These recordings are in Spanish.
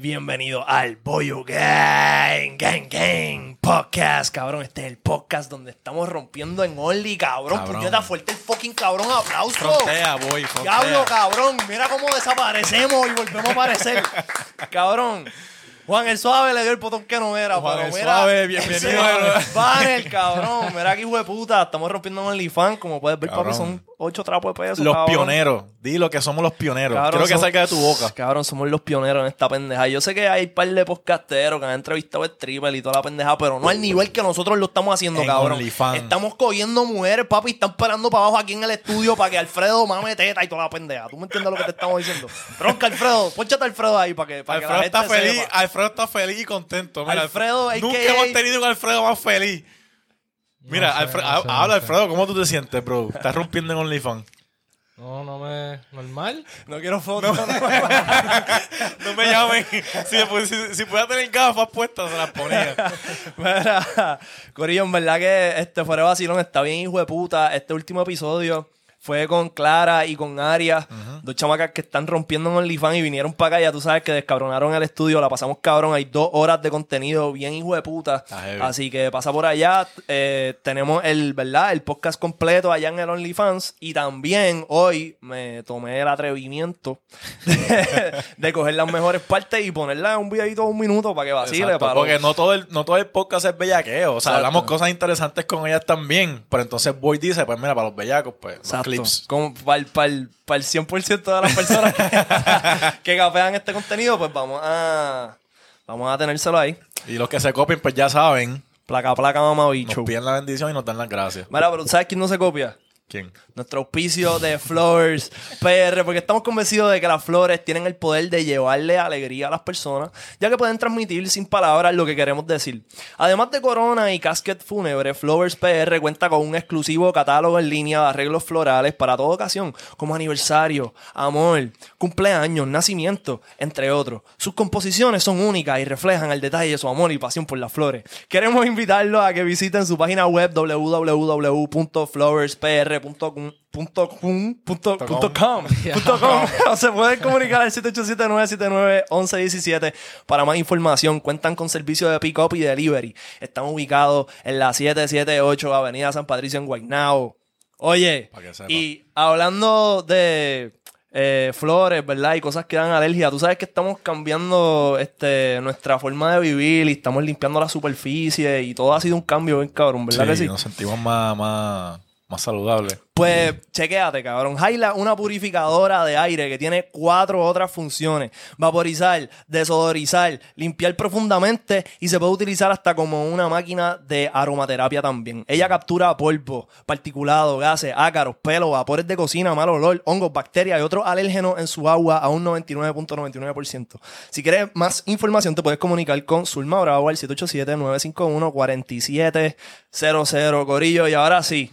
Bienvenido al Boyo Gang, Gang, Gang Podcast, cabrón. Este es el podcast donde estamos rompiendo en Only, cabrón. Cabrón. Puñeta fuerte el fucking cabrón, aplauso. Frontea, boy, frontea. Diablo, cabrón. Mira cómo desaparecemos y volvemos a aparecer. cabrón. Juan el Suave le dio el botón que no era. Juan pero el mira, Suave, bienvenido. ese Banner, cabrón. Mira aquí, hijo de puta. Estamos rompiendo en OnlyFans. Como puedes ver, papi, Cabrón. son ocho trapos de peso. Los cabrón. pioneros. Dilo que somos los pioneros. Cabrón, Quiero que son- salga de tu boca. Cabrón, somos los pioneros en esta pendeja. Yo sé que hay un par de podcasteros que han entrevistado el stripper y toda la pendeja, pero no al nivel que nosotros lo estamos haciendo, En cabrón. Estamos cogiendo mujeres, papi, y están parando para abajo aquí en el estudio para que Alfredo mame teta y toda la pendeja. ¿Tú me entiendes lo que te estamos diciendo? Bronca, Alfredo, ponchate a Alfredo ahí para que, para que la Alfredo gente está feliz. sepa. Alfredo está feliz y contento. Mira, Alfredo, Nunca AKA hemos tenido un Alfredo más feliz. Mira, No sé, Alfredo, no sé, habla no sé. Alfredo, ¿cómo tú te sientes, bro? Estás rompiendo en OnlyFans. No, no me. Normal. No quiero fotos. No me llamen. si, si, si pudiera tener gafas puestas, se las ponía. Mira, Corillo, en verdad que este fuera de vacilón está bien, hijo de puta. Este último episodio fue con Clara y con Aria, dos chamacas que están rompiendo en OnlyFans y vinieron para acá. Ya tú sabes que descabronaron el estudio, la pasamos cabrón. Hay dos horas de contenido bien, hijo de puta. Así que pasa por allá. Eh, tenemos el, ¿verdad? El podcast completo allá en el OnlyFans. Y también hoy me tomé el atrevimiento de, de coger las mejores partes y ponerlas en un videito de un minuto para que vacile. Exacto, para porque los- no todo, el, no todo el podcast es bellaqueo. O sea, Exacto. hablamos cosas interesantes con ellas también. Pero entonces Boy dice, pues mira, para los bellacos, pues, Exacto. Clips. Como para el, para el- para el 100% de las personas que, que capean este contenido, pues vamos a vamos a tenérselo ahí. Y los que se copien, pues ya saben, Placa, placa, mamá, nos bicho. piden la bendición y nos dan las gracias. Mira, pero ¿sabes quién no se copia? ¿Quién? Nuestro auspicio de Flowers PR, porque estamos convencidos de que las flores tienen el poder de llevarle alegría a las personas, ya que pueden transmitir sin palabras lo que queremos decir. Además de Corona y Casket Fúnebre, Flowers PR cuenta con un exclusivo catálogo en línea de arreglos florales para toda ocasión, como aniversario, amor, cumpleaños, nacimiento, entre otros. Sus composiciones son únicas y reflejan al detalle su amor y pasión por las flores. Queremos invitarlos a que visiten su página web www.flowerspr.com punto com, punto- punto com, punto com. O se pueden comunicar al 787-979-1117 para más información. Cuentan con servicio de pick-up y delivery. Están ubicados en la 778 Avenida San Patricio en Guaynabo. Oye, y hablando de eh, flores, ¿verdad? Y cosas que dan alergia. Tú sabes que estamos cambiando este, nuestra forma de vivir y estamos limpiando la superficie y todo ha sido un cambio bien cabrón, ¿verdad Sí, que sí? nos sentimos más, más, más saludables. Pues chequéate, cabrón. Jaila, una purificadora de aire que tiene cuatro otras funciones: vaporizar, desodorizar, limpiar profundamente y se puede utilizar hasta como una máquina de aromaterapia también. Ella captura polvo, particulado, gases, ácaros, pelos, vapores de cocina, mal olor, hongos, bacterias y otros alérgenos en su agua a un 99.99%. Si quieres más información, te puedes comunicar con Zulma Bravo al 787-951-4700, Corillo. Y ahora sí.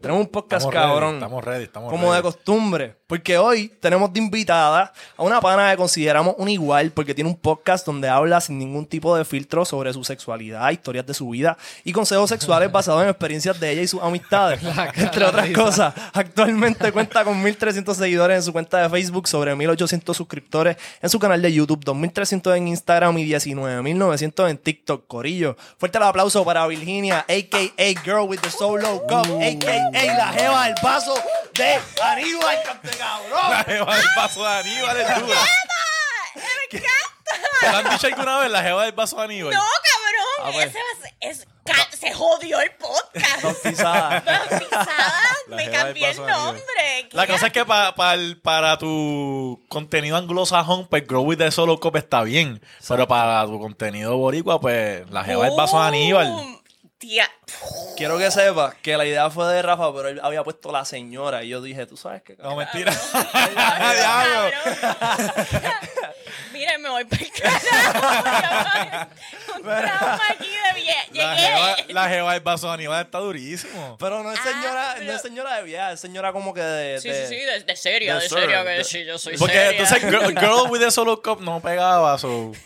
Tenemos un podcast Estamos ready, cabrón. estamos ready, estamos Como de ready. costumbre. Porque hoy tenemos de invitada a una pana que consideramos un igual porque tiene un podcast donde habla sin ningún tipo de filtro sobre su sexualidad, historias de su vida y consejos sexuales basados en experiencias de ella y sus amistades. entre otras cosas. Actualmente cuenta con 1.300 seguidores en su cuenta de Facebook, sobre 1.800 suscriptores en su canal de YouTube, 2.300 en Instagram y 19.900 en TikTok. Corillo. Fuerte el aplauso para Virginia, a.k.a. Girl with the Solo Cup, a.k.a. la jeva del paso de Aníbal, cante cabrón. La jeva del vaso de Aníbal es dura. ¡Me encanta! ¿Te lo han dicho alguna vez la jeva del vaso de Aníbal? No, cabrón. Ah, pues. Ese va a ser- es, ca- Se jodió el podcast. Bautizada. Bautizada. La Me jeva del cambié el vaso de Aníbal. nombre. La ¿Qué? cosa es que pa- pa- el- para tu contenido anglosajón, pues Grow with the Solo Cup está bien. Pero para tu contenido boricua, pues la jeva del vaso de Aníbal. Tía. Quiero que sepas que la idea fue de Rafa, pero él había puesto la señora y yo dije, tú sabes que No, mentira. Cabrón. Mira, me voy para el carajo. Un trauma aquí de vie- La jeva, Llegué. la jeva del vaso de Aníbal está durísimo. Pero no es señora, Ah, pero- no es señora de viaje, es señora como que de. Sí, de- sí, sí, de, de serio, de de de- que sí, yo soy Porque seria. entonces Girl, Girl with the Solo Cup no pegaba su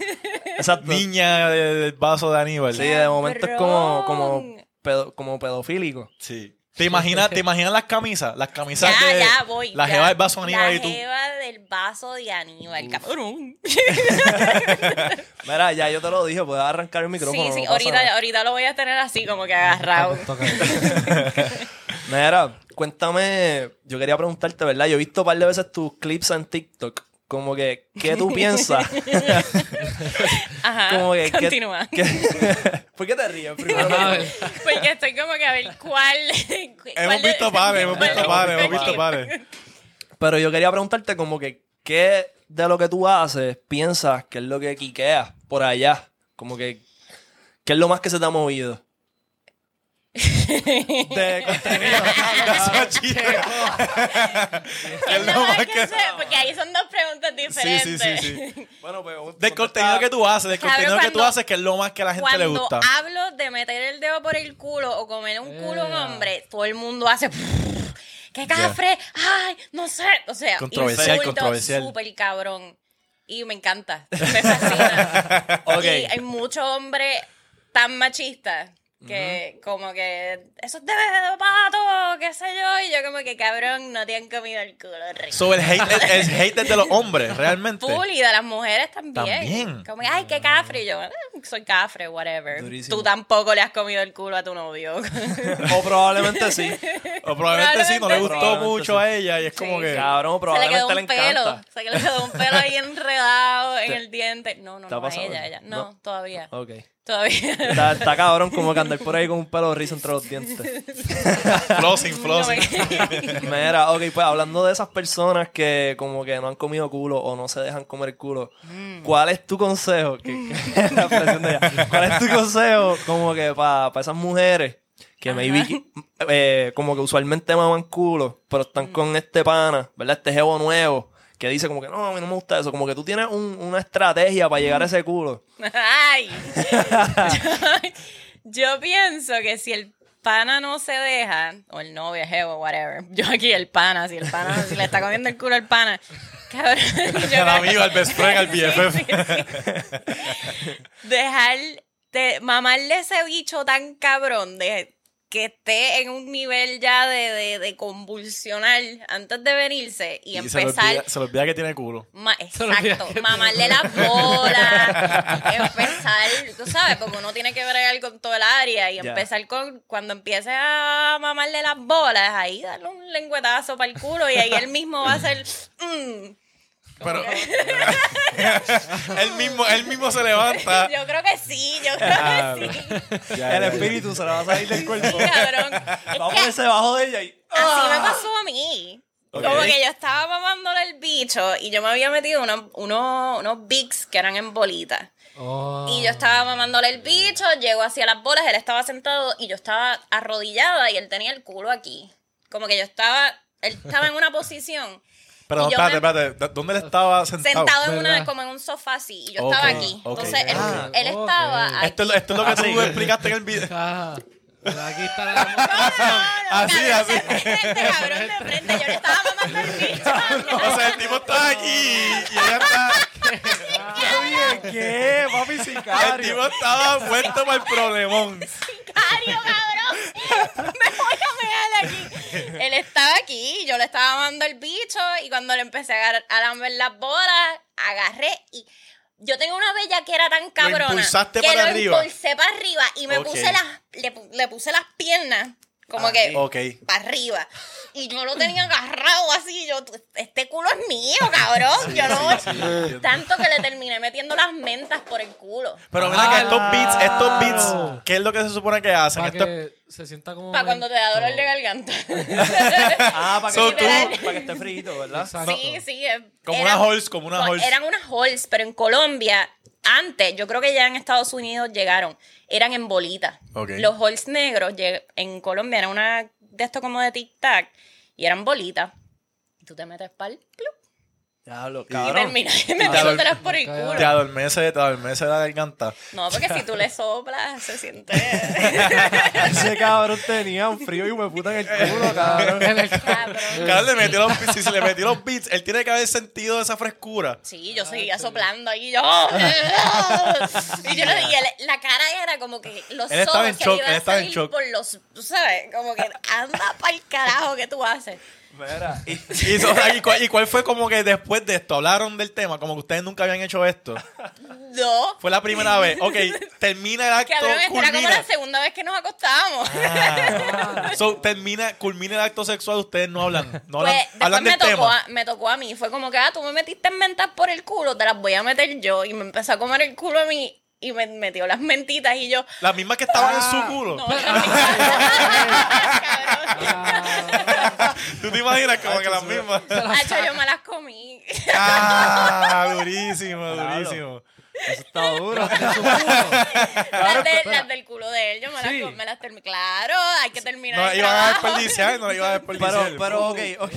Exacto. niña de- del vaso de Aníbal. Sí, de momento es como, como, pedo- como pedofílico. Sí. ¿Te imaginas, ¿Te imaginas las camisas? Las camisas Ya, de... ya, voy. La ya. jeva del vaso Aníbal La y tú. jeva del vaso de Aníbal, cabrón. Mira, ya yo te lo dije, puedes arrancar el micrófono. Sí, no sí, pasa ahorita, ahorita lo voy a tener así como que agarrado. Mira, cuéntame, yo quería preguntarte, ¿verdad? Yo he visto un par de veces tus clips en TikTok. Como que, ¿qué tú piensas? Ajá, Como que, ¿qué- continúa. qué- ¿Por qué te ríes? Primero Porque estoy como que a ver cuál... Hemos cuál de- visto pares, hemos visto pares, hemos visto pares. Pero yo quería preguntarte como que, ¿qué de lo que tú haces piensas que es lo que quiqueas por allá? Como que, ¿qué es lo más que se te ha movido? De contenido. Es lo más que sé, porque ahí son dos preguntas Sí, diferentes. sí, sí, sí. bueno, pues, Del contenido que tú haces, del contenido que tú cuando- haces, que es lo más que a la gente le Cuando gusta. hablo de meter el dedo por el culo o comer un culo a un Ea. hombre, todo el mundo hace... ¡Qué cafre! ¡Ay! No sé. O sea, Controversial, insultos controversial. súper cabrón. Y me encanta. Me fascina. Ok. Y hay muchos hombres tan machistas que como que eso es de pato, qué sé yo, y yo como que cabrón, no te han comido el culo rico. So, el hate, el, el hate es de los hombres, realmente. Full y de las mujeres también. También. Como que, ay, qué cafre. Y yo, "Ah, soy cafre, whatever. Durísimo. Tú tampoco le has comido el culo a tu novio. O probablemente sí. O probablemente sí, no le Probablemente gustó sí. mucho a ella y es como Sí. que... Cabrón, Se le probablemente quedó le, un pelo. encanta. Se le quedó un pelo ahí enredado en el diente. No, no, ¿Te ha no, a ella, ella. No, No. todavía. Ok. Todavía. Está, está cabrón como que andar por ahí con un pelo rizo entre los dientes. Flossing, flossing. Mira, ok, pues hablando de esas personas que como que no han comido culo o no se dejan comer culo, Mm. ¿cuál es tu consejo? Que- que- la presión de ella. ¿Cuál es tu consejo como que para esas mujeres que maybe eh, como que usualmente maman culo, pero están Mm. con este pana, ¿verdad? Este jevo nuevo que dice como que no, a mí no me gusta eso, como que tú tienes un- una estrategia para llegar a ese culo. Ay. Yo, yo pienso que si el pana no se deja, o el novio, jevo, whatever. Yo aquí el pana, si el pana, si le está comiendo el culo al pana. Cabrón. yo amigo, el best friend, el Sí, BFF. sí, sí. Dejar de mamarle ese bicho tan cabrón de que esté en un nivel ya de, de, de convulsionar antes de venirse y, Y se le, empezar olvida, se le olvida que tiene culo. Ma- exacto, mamarle las bolas, empezar, tú sabes, porque uno tiene que bregar con todo el área y empezar con, cuando empiece a mamarle las bolas, ahí darle un lengüetazo para el culo y ahí él mismo va a hacer, mm. Pero él mismo, él mismo se levanta. yo creo que sí, yo creo Ah, que sí, El espíritu se le va a salir del cuerpo. cabrón. Va a Es que ponerse debajo de ella y... así me pasó a mí. Como que yo estaba mamándole el bicho y yo me había metido unos, unos, unos bigs que eran en bolitas. Oh. Y yo estaba mamándole el bicho, llegó hacia las bolas, él estaba sentado y yo estaba arrodillada y él tenía el culo aquí. Como que yo estaba, él estaba en una posición Pero Y yo espérate, me- espérate. ¿Dónde él estaba sentado? sentado en una, ¿Verdad? como en un sofá así y yo Ok, estaba aquí. ok. Entonces él, Ah, él ok. estaba Esto, es lo- esto es lo que tú explicaste en el video. Ajá. Pero aquí está la. Así, cabrón, así. De frente, cabrón, de frente. Yo le estaba mamando el bicho. O sea, el tipo está aquí y ella está. ¿Qué? Papi El sicario. tipo estaba muerto para el problemón. Sicario, cabrón. Me voy a mear aquí. Él estaba aquí, yo le estaba mamando el bicho y cuando le empecé a, a lamber las bolas, agarré y yo tenía una bella que era tan cabrona impulsaste que para lo arriba. impulsé para arriba y me puse las le, pu- le puse las piernas como que Ok. para arriba y yo lo tenía agarrado así yo este culo es mío cabrón yo no tanto que le terminé metiendo las mentas por el culo Pero mira que estos Ah, beats, estos beats, ¿qué es lo que se supone que hacen? Para Esto- que se sienta como. para cuando te da dolor de garganta Ah, para que, So, esté- tú- para que esté frito, ¿verdad? Exacto. Sí, sí. eh, Como eran- una Halls, como una Halls. Eran unas halls, pero en Colombia, antes, yo creo que ya en Estados Unidos llegaron, eran en bolitas. Ok. Los halls negros lleg- en Colombia eran una de esto como de tic-tac y eran bolitas. Y tú te metes pal, plup, Diablo, Y cabrón. terminas y me Te ador- atrás por el Te culo. adormece, te adormece la garganta. No, porque si tú le soplas, se siente. Ese cabrón tenía un frío y me puta en el culo, cabrón. Le metió los beats. Si se le metió los beats, él tiene que haber sentido esa frescura. Sí, yo seguía soplando ahí. Yo, y yo le- y él- la cara era como que los Él estaba ojos en shock, le iban él a estaba en salir shock. por los, tú sabes, como que anda pa'l carajo que tú haces. Mira, y- Y, ¿y cuál, y cuál fue como que después de esto? Hablaron del tema, como que ustedes nunca habían hecho esto. No. Fue la primera vez. Ok, termina el acto, Cabrón, esta era como culmina. la segunda vez que nos acostábamos. Ah. So, termina, culmina el acto sexual, ustedes no hablan. No Pues hablan, después hablan me del tocó, tema. a, me tocó a mí. Fue como que, ah, tú me metiste en mentas por el culo, te las voy a meter yo. Y me empezó a comer el culo a mí y me metió las mentitas y yo, Las mismas que estaban en Ah. su culo. no, las mismas. ¿Tú te imaginas como que las mismas? Hacho, yo me las comí. ah, durísimo, durísimo. eso está duro. las, de- las del culo de él, yo me las, Sí. me las terminé. Claro, hay que terminar No la iban a desperdiciar, no la iban a desperdiciar. Pero, pero, ok, ok.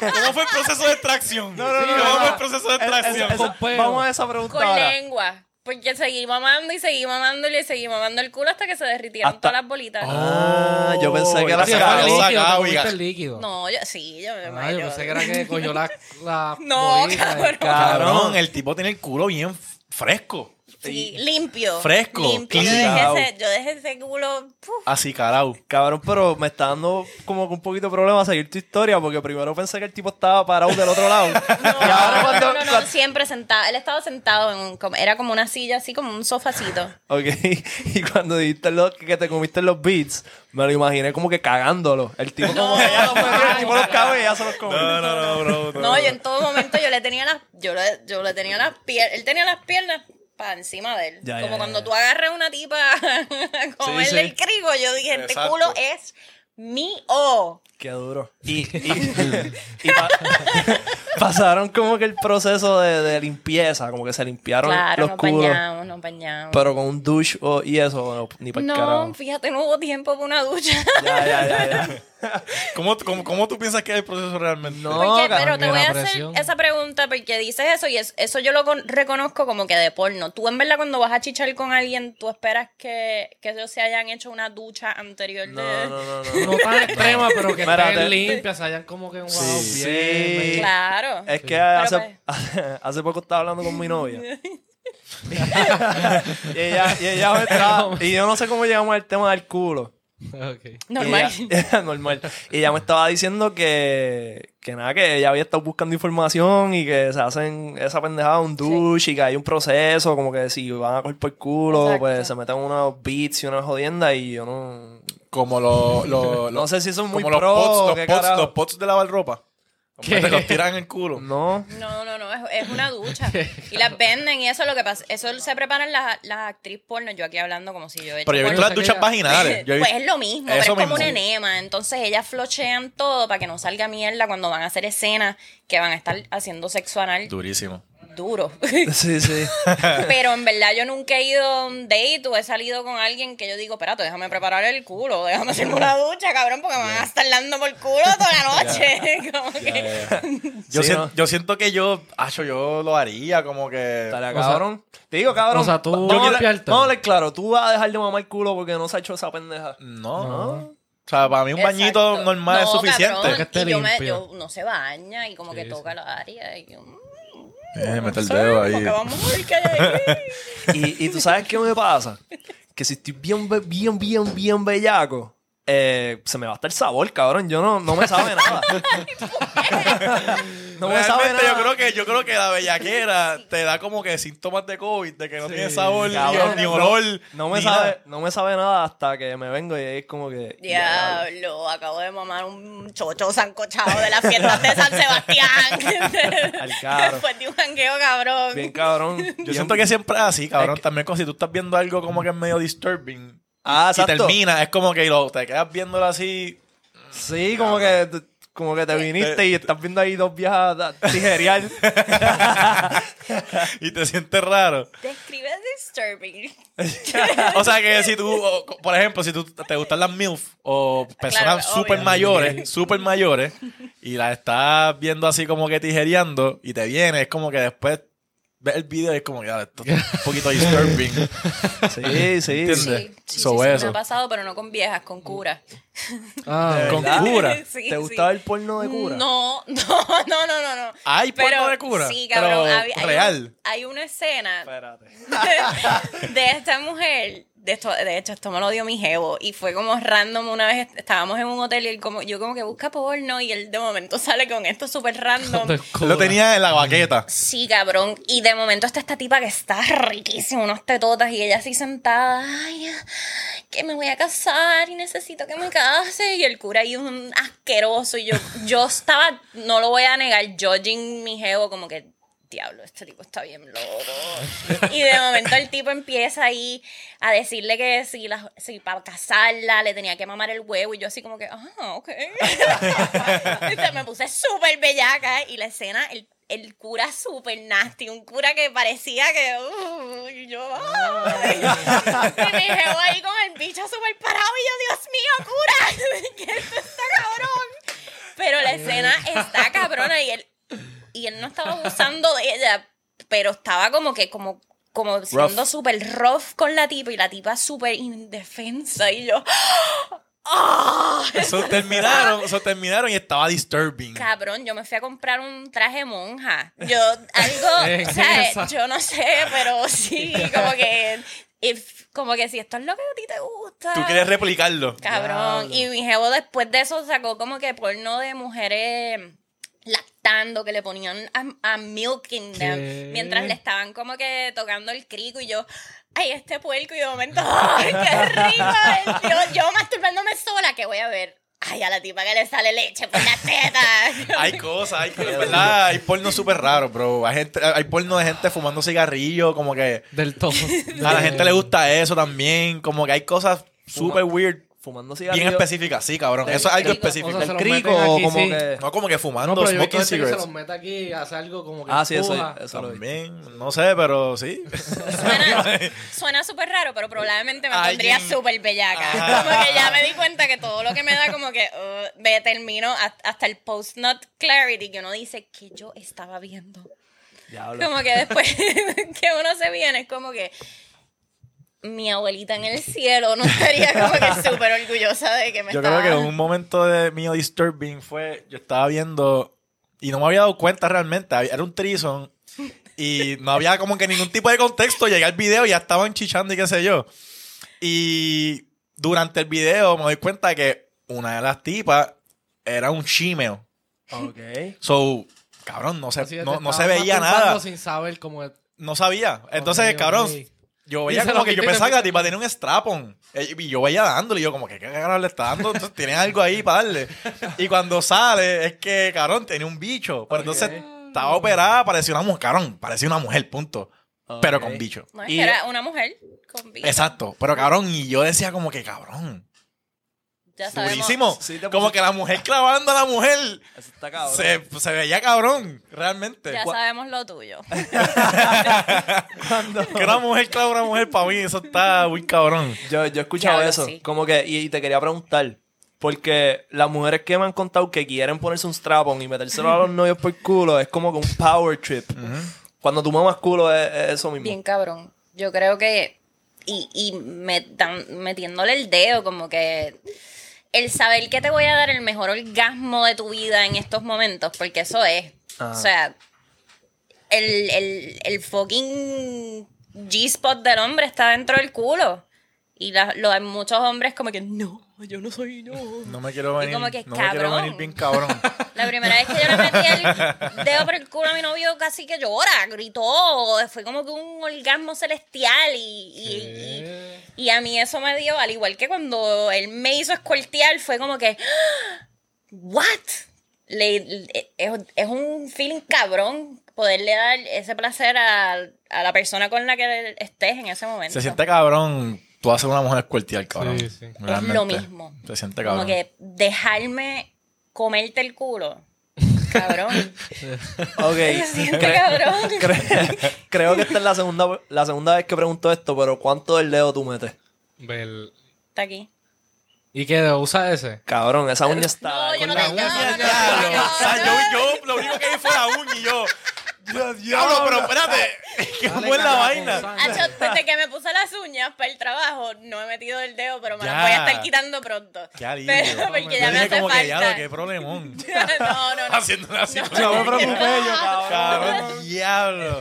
¿Cómo fue el proceso de extracción? No, no, no, ¿Cómo no. fue el proceso de extracción? Eso- Con pelo. vamos a esa pregunta Con ahora. lengua. Porque seguí mamando y seguí mamando y le seguí mamando el culo hasta que se derritieron Hasta- todas las bolitas. Ah, yo pensé que era Sí, el líquido, sacado, te comiste oiga. el líquido. No, yo, sí, yo me Ah, imagino. yo pensé que era que cogió la, la No, bolita y- cabrón. Cabrón, el tipo tiene el culo bien fresco. Sí, limpio. Fresco, Limpio. Yo dejé, ese, yo dejé ese culo. puf. Así, carao. Cabrón, pero me está dando como que un poquito de problema seguir tu historia porque primero pensé que el tipo estaba parado del otro lado. No, y ahora cuando... no, no, no, siempre sentado. Él estaba sentado en un, como- era como una silla así, como un sofacito. Ok, y cuando dijiste lo, que te comiste los beats, me lo imaginé como que cagándolo. El tipo como que ya el tipo los cagó y ya se los comió. No, no, no, bro. No, No, yo en todo momento yo le tenía las, yo le, yo le tenía las piernas, él tenía las piernas para encima de él. Ya, como ya, cuando ya. tú agarras una tipa a comerle sí. el crigo, yo dije, este Exacto. culo es mío. Qué duro. Y, y, y pa- pasaron como que el proceso de, de limpieza, como que se limpiaron Claro, los nos culos. bañamos, nos bañamos. Pero con un douche y eso, no, ni para no, carajo. fíjate, no hubo tiempo para una ducha. Ya, ya, ya, ya. ¿Cómo, cómo, cómo tú piensas que es el proceso realmente? No, Porque, pero te voy a hacer presión. esa pregunta porque dices eso y es- eso yo lo con- reconozco como que de porno. Tú en verdad cuando vas a chichar con alguien, tú esperas que, que ellos se hayan hecho una ducha anterior de... No, no, no, no. No tan extrema, pero que Espérate. estén limpias, se hayan como que enjuagado Sí. bien. Sí. Claro. Es que hace, hace poco estaba hablando con mi novia. y, ella, y ella me estaba. Y yo no sé cómo llegamos al tema del culo. Ok. Normal. Y ella- normal. Y ella me estaba diciendo que, que nada, que ella había estado buscando información y que se hacen esa pendejada un douche y que hay un proceso, como que si van a coger por el culo, Exacto. pues se meten unos beats y una jodienda y yo no. Como los... los- No sé si son muy como los pro, pots, qué los pots, carajo. los pots de lavar ropa. Te los tiran en el culo. No. No, no, no, es, es una ducha. Y las venden y eso es lo que pasa. Eso se preparan las, las actrices porno. Yo aquí hablando como si yo he hecho Pero yo he visto las duchas vaginales. Yo he Pues es lo mismo, pero es como mismo. un enema. Entonces ellas flochean todo para que no salga mierda cuando van a hacer escenas que van a estar haciendo sexo anal Durísimo. Duro. Sí, sí. pero en verdad yo nunca he ido a un date o he salido con alguien que yo digo, espérate, déjame preparar el culo, déjame hacerme una ducha, cabrón, porque me van a estar dando por culo toda la noche. Como que- Yo, Sí, sien- ¿no? yo siento que yo, acho, yo lo haría como que... Estaría O sea- cabrón. Te digo, cabrón. o sea, tú- vamos Yo a hablar-. Vamos a hablar claro. Tú vas a dejar de mamar el culo porque no se ha hecho esa pendeja. No. No. O sea, para mí un bañito normal es suficiente. cabrón, Que esté y yo, me, limpio. yo no se baña y como que Sí, toca la área y yo, Eh, mete el dedo ahí. porque vamos a ver qué hay ahí. Y, y tú sabes qué me pasa? Que si estoy bien, bien, bien, bien bellaco, eh, se me va hasta el sabor, cabrón. Yo no, no me sabe nada. no me sabe nada. yo creo que yo creo que la bellaquera te da como que síntomas de COVID, de que no tiene sabor ni- Cabrón, ni, olor. No me ni sabe, nada. no me sabe nada hasta que me vengo y es como que. Diablo, acabo de mamar un chocho sancochado de las fiestas de San Sebastián. Al. Después de un jangueo, cabrón. Bien cabrón. Yo siento que siempre es así, cabrón. También como si tú estás viendo algo como que es medio disturbing. Ah, y exacto. termina, es como que lo, te quedas viéndolo así. Sí, como que, como que te viniste y estás viendo ahí dos viejas tijerear. y te sientes raro. Describe disturbing. O sea que si tú, o, por ejemplo, si tú te gustan las MILF o personas Claro, súper mayores, súper mayores, y las estás viendo así como que tijereando y te viene, es como que después ves el video y es como ah, esto es un poquito disturbing. Sí, sí. ¿Entiendes? Sí, sí, So, sí, sí, eso. me ha pasado, pero no con viejas, con curas. Ah, ¿De Con cura. Sí, ¿Te sí. gustaba el porno de cura? No, no, no, no, no. no. ¿Hay porno de cura? Sí, cabrón. Pero hay, real. un- hay una escena Espérate. de esta mujer. De, esto, de hecho, esto me lo dio mi jevo. Y fue como random. Una vez estábamos en un hotel y él como, yo como que busca porno. Y él de momento sale con esto súper random. Lo tenía en la baqueta. Sí, cabrón. Y de momento está esta tipa que está riquísima, unas tetotas, y ella así sentada, ay, que me voy a casar y necesito que me case. Y el cura ahí un asqueroso. Y yo, yo estaba, no lo voy a negar, judging mi jevo como que, diablo, este tipo está bien loco. Y de momento el tipo empieza ahí a decirle que si, la, si para casarla le tenía que mamar el huevo. Y yo así como que, ah, ok. Me puse súper bellaca y la escena, el, el cura súper nasty, un cura que parecía que, uh, y yo, ay. y mi jevo ahí con el bicho súper parado y yo, Dios mío, cura, que esto está cabrón. Pero la escena está cabrona y él, y él no estaba abusando de ella, pero estaba como que, como, como siendo súper rough con la tipa y la tipa súper indefensa y yo, ¡ah! Eso terminaron, eso terminaron y estaba disturbing. Cabrón, yo me fui a comprar un traje monja. Yo, algo, o sea, yo no sé, pero sí, como que, if- como que si esto es lo que a ti te gusta. Tú quieres replicarlo. Cabrón. Y mi jevo después de eso sacó como que porno de mujeres lactando que le ponían a, a milking them ¿Qué? mientras le estaban como que tocando el crico y yo ay este puerco y de momento ay qué rico yo, yo masturbándome sola que voy a ver ay a la tipa que le sale leche por la teta Hay cosas, hay cosas, ¿verdad? Hay porno súper raro, bro. Hay, gente, hay porno de gente fumando cigarrillo, como que Del todo. a la gente le gusta eso también. Como que hay cosas súper weird, Fumando bien cigarrillos. específicas. Sí, cabrón. Eso es algo específico. O sea, ¿Del se los crico aquí, como sí. que...? No como que No, fumando, pero he smoking gente que se cigarettes. los mete aquí y hace algo como que Ah, sí, eso, empuja. También, no sé, pero sí. Suena, súper raro, pero probablemente me pondría súper bellaca. Ajá. Como que ya me di cuenta que todo lo que me da como que uh, me termino hasta el post-nut clarity que uno dice que yo estaba viendo. Diablo. Como que después que uno se viene es como que mi abuelita en el cielo no estaría como que súper orgullosa de que me Yo estaba... creo que un momento de mío disturbing fue, yo estaba viendo y no me había dado cuenta realmente, era un trison y no había como que ningún tipo de contexto, llegué al video y ya estaban chichando y qué sé yo. Y durante el video me doy cuenta que una de las tipas era un shimeo. Ok. So, cabrón, no se, no, no se veía nada. sin saber cómo es. No sabía. Entonces, Ok, cabrón, ok. Yo veía como que que yo pensaba que la tipa tenía un strapon. Eh, Y yo veía dándole. Y yo, como que, ¿qué carajo le está dando? Entonces, tiene algo ahí para darle. Y cuando sale, es que, cabrón, tenía un bicho. Pero entonces, estaba operada, parecía una mujer. Cabrón, parecía una mujer, punto. Pero Ok. con bicho. No, es Y- que era una mujer con bicho. Exacto. Pero, cabrón, y yo decía como que, cabrón. Ya sabemos. Durísimo. Sí, te Como que la mujer clavando a la mujer. Eso está cabrón. Se, se veía cabrón, realmente. Ya sabemos lo tuyo. Que una mujer clava a una mujer, para mí, eso está muy cabrón. Yo, yo he escuchado Diablo, eso. sí. Como que, y, y te quería preguntar. Porque las mujeres que me han contado que quieren ponerse un strap-on y metérselo a los novios por culo es como que un power trip. Cuando tu mamas culo es, es eso mismo. Bien cabrón. Yo creo que. Y, y metan- metiéndole el dedo, como que. El saber que te voy a dar el mejor orgasmo de tu vida en estos momentos, porque eso es. Ajá. O sea, el, el, el fucking G-spot del hombre está dentro del culo. Y la- lo hay muchos hombres como que, no, yo no soy, no. No me quiero venir. como que, no me quiero venir bien cabrón. La primera vez que yo le metí el dedo por el culo a mi novio casi que llora, gritó, fue como que un orgasmo celestial y, y, y- y a mí eso me dio, al igual que cuando él me hizo escortear, fue como que, "Ah, ¿what? Le- le- es, es un feeling cabrón poderle dar ese placer a, a la persona con la que estés en ese momento. Se siente cabrón. Tú haces una mujer cuartial, cabrón. Sí, sí. Es es lo mismo. Se siente Como cabrón. que dejarme comerte el culo Cabrón. Ok. Se siente Cre- cabrón. cre- creo que esta es la segunda, la segunda vez que pregunto esto, pero ¿cuánto del dedo tú metes? Bel- Está aquí. ¿Y qué? ¿Usa ese? Cabrón, esa uña está. No, yo no la te- uña- no, no, no, Diablo. no, O sea, no. yo, yo lo único que vi fue la uña y yo. Diablo, pero espérate. ¿Qué Dale, fue la cara, vaina? Hacho, desde que me puse las uñas para el trabajo, no he metido el dedo, pero me Ya. las voy a estar quitando pronto. Qué alivio. Pero porque Yo ya me dije hace como que, falta. qué problemón. no, no, no. Haciéndole así. No me preocupé yo, cabrón. Cabrón, diablo.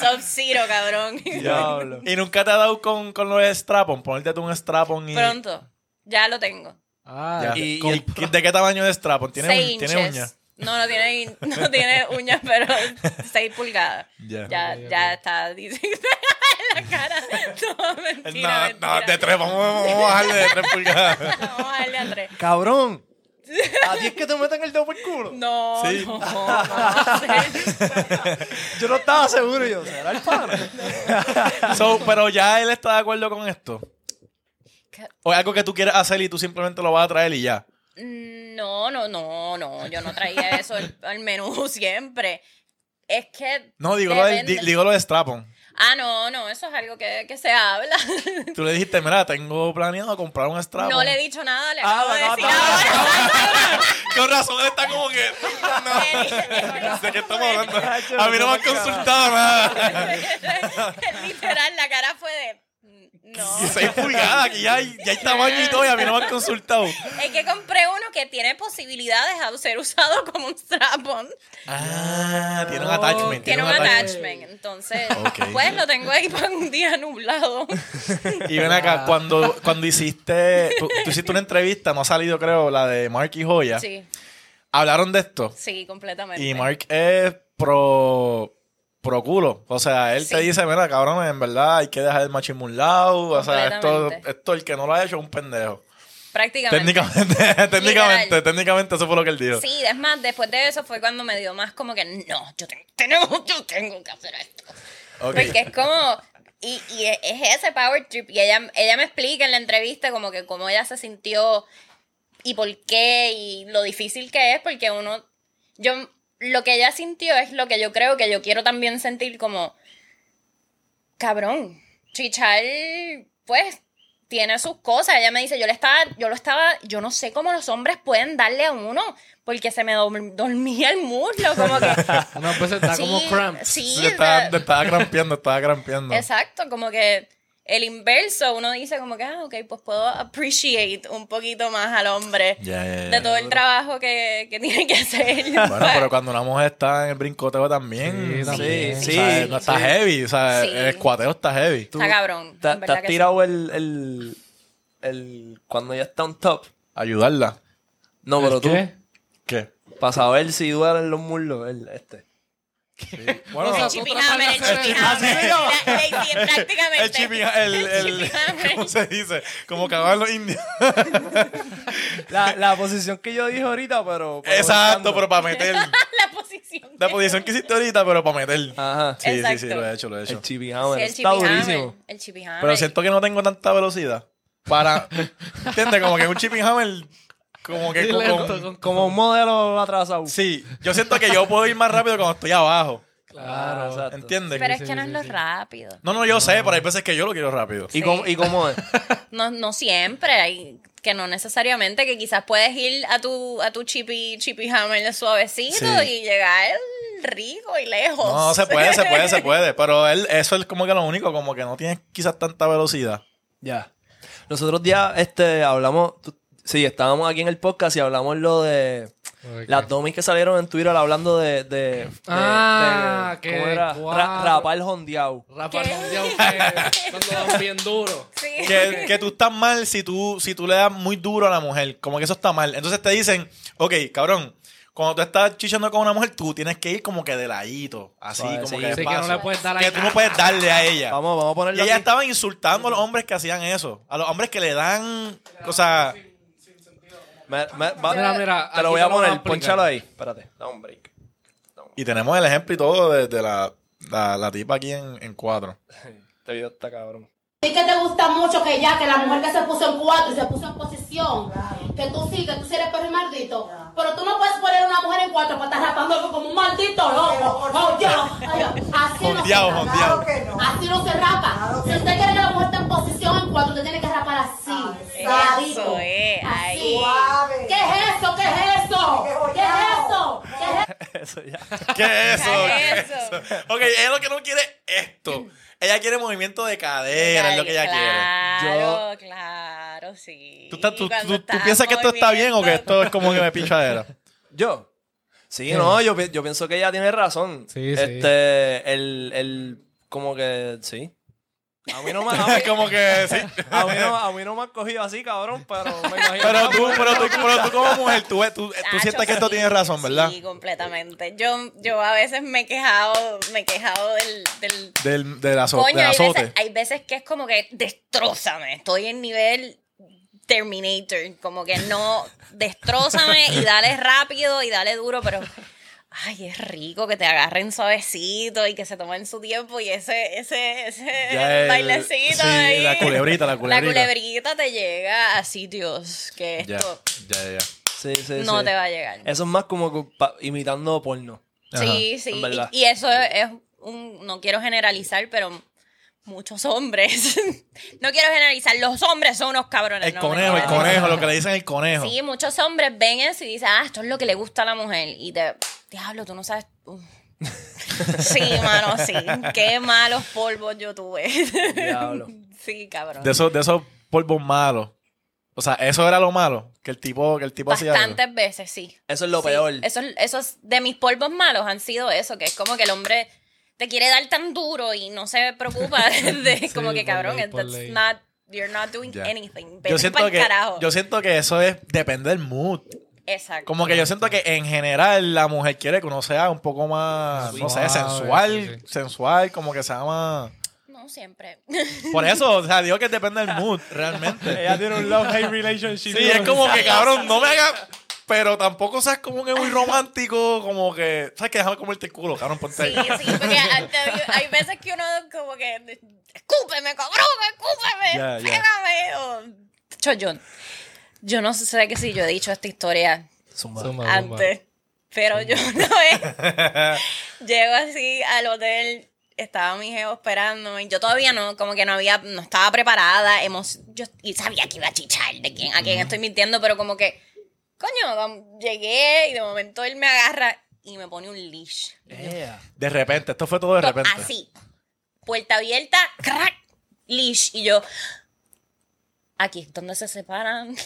Sub-Zero, cabrón. Diablo. ¿Y nunca te ha dado con, con los strapon? Ponerte tú un strapon y... Pronto. Ya lo tengo. Ah, Ya. Y- ¿Y, y el- de qué tamaño de strapon? ¿Tiene, Seis ¿tiene inches. uñas? No, no tiene, no tiene uñas, pero 6 pulgadas. Ya. Ya, ya está diciendo en la cara. No, mentira, No, mentira. no, de tres, vamos, vamos a bajarle de tres pulgadas. Vamos a darle a tres. Cabrón. ¿A ti es que te meten el dedo por el culo? No, Sí. no, no. Yo no estaba seguro. Yo, ¿será el? So, pero ya él está de acuerdo con esto. ¿Qué? O es algo que tú quieres hacer y tú simplemente lo vas a traer y ya. No, no, no, no. Yo no traía eso al, al menú siempre. Es que. No, digo lo, di- digo lo de strapon. Ah, no, no, eso es algo que, que se habla. Tú le dijiste, mira, tengo planeado comprar un strapon. No le he dicho nada, le Ah, acabo de no, decir no, ahora. Con razón, él está como que... No, ¿De qué estamos hablando? A mí no me han consultado nada. Literal, la cara fue de. No. 6 pulgadas, aquí ya hay, ya hay tamaño y todo y a mí no me han consultado. Es que compré uno que tiene posibilidades de ser usado como un strap-on. Ah, tiene un attachment. Tiene un attachment. attachment. Entonces, pues lo tengo ahí para un día nublado. Y ven acá, cuando, cuando hiciste, tú, tú hiciste una entrevista, no ha salido creo, la de Mark y Joya. Sí, Hablaron de esto. sí, completamente. Y Mark es pro, pro culo. O sea, él te dice, mira, cabrón, en verdad hay que dejar el machismo a un lado. O sea, esto, esto el que no lo ha hecho es un pendejo. Prácticamente. Técnicamente, técnicamente, técnicamente eso fue lo que él dijo. Sí, es más, después de eso fue cuando me dio más como que no, yo, te- tengo, yo tengo que hacer esto. Porque es como. Y, y es es ese power trip. Y ella, ella me explica en la entrevista como que cómo ella se sintió y por qué y lo difícil que es, porque uno. Yo. Lo que ella sintió es lo que yo creo que yo quiero también sentir como. Cabrón. Chichar, pues. Tiene sus cosas. Ella me dice, yo le estaba, yo lo estaba, yo no sé cómo los hombres pueden darle a uno, porque se me dorm- dormía el muslo, como que. Veces da como Sí, cramps. Sí, Le estaba, le estaba crampeando, estaba crampeando. Exacto, como que el inverso, uno dice como que, ah, ok, pues puedo appreciate un poquito más al hombre de todo el trabajo que, que tiene que hacer. Bueno, pero cuando una mujer está en el brincoteo también. Sí, también. Sí, sea, no está sí. heavy. O sea, Sí. el escuateo está heavy. Tú- Está cabrón. ¿Te, has tirado el, el, el. Cuando ya está on top? Ayudarla. No, pero tú. ¿Qué? ¿Qué? Para saber si duelen los muslos, el, este. Bueno, O sea, El tú Chippy tratas de Hammer, el hacer Chippy eso. Hammer. La- la- sí, prácticamente. el chipping, el, el, Chippy Hammer. ¿cómo se dice? Como cagaban los indios. La, la posición que yo dije ahorita, pero. pero Exacto, buscando. pero para meter. La posición. La posición que hiciste ahorita, pero para meter. Ajá. Sí, sí, sí, lo he hecho, lo he hecho. El Chippy Sí, Hammer. el está durísimo. El Chippy Hammer. Pero siento que no tengo tanta velocidad. Para. ¿Entiendes? Como que un chipping hammer. Como que. Con- Como un modelo atrasado. sí, yo siento que yo puedo ir más rápido cuando estoy abajo. Claro. exacto. ¿Entiendes? Pero es Sí, que no sí, es lo sí. rápido. No, no, yo sé, pero hay veces que yo lo quiero rápido. ¿Y, cómo, ¿Y cómo es? No, no siempre, hay que no necesariamente, que quizás puedes ir a tu, a tu chippy, chippy hammer suavecito Sí. y llegar rico y lejos. No, se puede, se puede, se puede. Pero él, eso es como que lo único, como que no tienes quizás tanta velocidad. Ya. Los otros días este, hablamos. tú- sí, estábamos aquí en el podcast y hablamos lo de. Las domis que salieron en Twitter hablando de. de, de- Ah, de- que ¿Cómo era? Ra- rapar jondeado. ¿Qué? Mundial que cuando dan bien duro. Sí. Que, que tú estás mal si tú, si tú le das muy duro a la mujer. Como que eso está mal. Entonces te dicen, ok, cabrón, cuando tú estás chichando con una mujer, tú tienes que ir como que de ladito. Así, como sí. que Sí, de Así que no le puedes dar Que tú no puedes darle a ella. Vamos, vamos a Y ponerlo. ella aquí. estaba insultando a los hombres que hacían eso. A los hombres que le dan. O sea, Me- me- va- Mira, mira, te lo voy a poner. Ponchalo ahí. Espérate. Da un break. y tenemos el ejemplo y todo de, de la, la, la tipa aquí en, en cuatro. Este video está cabrón. Ti que te gusta mucho que ya, que la mujer que se puso en cuatro y se puso en posición, que tú sí, que tú sí eres perro y maldito, pero tú no puedes poner una mujer en cuatro para estar rapando como un maldito loco. Oh, así no se rapa. no. Así no se rapa. Si usted quiere que la mujer esté en posición en cuatro, usted tiene que rapar así. pegadito, Eso es, así. ahí. Suave. ¿Qué es eso? ¿Qué es eso? ¿Qué es eso? ¿Qué es eso? Eso ya. ¿Qué es eso? ¿Qué ¿Qué es es eso? Ok, ella lo que no quiere es esto. Ella quiere movimiento de cadera, es lo que ella quiere. Claro, claro, sí. ¿Tú, estás- tú- Cuando tú- tú estás en piensas que esto está bien o que esto es como que me pinchadera? Yo. Sí, no, yo, pi- yo pienso que ella tiene razón. Sí, sí. Este, el, el, como que, sí. A mí no me, a mí, como que sí. a mí no, a mí no me han cogido así, cabrón, pero me imagino. Pero tú, pero tú, pero tú como mujer, tú, tú, tú sientes que esto sí, tiene razón, ¿verdad? Sí, completamente. Yo, yo a veces me he quejado, me he quejado del, del Del, del, azo- Coño, del hay azote. veces, hay veces que es como que destrózame. Estoy en nivel Terminator. Como que no, destrózame y dale rápido y dale duro, pero. Ay, es rico que te agarren suavecito y que se tomen su tiempo y ese, ese, ese Ya el- bailecito sí, ahí. la culebrita, la culebrita. La culebrita te llega a sitios que Ya, esto ya, ya. Sí, sí, no sí. te va a llegar. Eso es más como imitando porno. Sí, en sí. Y, y eso es un. No quiero generalizar, pero muchos hombres. no quiero generalizar. Los hombres son unos cabrones. El no, conejo, el conejo, lo que le dicen el conejo. Sí, muchos hombres ven eso y dicen, ah, esto es lo que le gusta a la mujer. Y te. Diablo, tú no sabes. Sí, mano, sí. Qué malos polvos yo tuve. Diablo. sí, cabrón. De esos, de esos polvos malos. O sea, eso era lo malo. Que el tipo, que el tipo hacía. Bastantes veces, sí. Eso es lo Sí, peor. Eso, esos de mis polvos malos han sido eso, que es como que el hombre te quiere dar tan duro y no se preocupa de como que cabrón, ley, that's ley. not, you're not doing anything. Yo siento, que, carajo. yo siento que eso es depende del mood. Exacto. Como que yo siento que en general la mujer quiere que uno sea un poco más, no sé, sensual, sí, sí. sensual, como que sea más... No siempre. Por eso, o sea, digo que depende del mood, realmente. Ella tiene un love-hate relationship. Sí, es como que, cabrón, no me haga... Pero tampoco seas como que muy romántico, como que... ¿Sabes qué? Déjame comerte el culo, cabrón, ponte Sí, ahí. sí, porque antes hay veces que uno como que escúpeme, cabrón, escúpeme, ya. pégame. O, yo, yo no sé que si yo he dicho esta historia Zumba. Zumba, zumba. antes. Pero yo una vez llego así al hotel, estaba mi jevo esperándome. Yo todavía no, como que no había, no estaba preparada. Hemos, yo, y sabía que iba a chichar de quién, a quién estoy mintiendo, pero como que, coño, llegué y de momento él me agarra y me pone un leash. Yeah. De repente, esto fue todo de repente. Así. Puerta abierta, crack, leash. Y yo, aquí es donde se separan los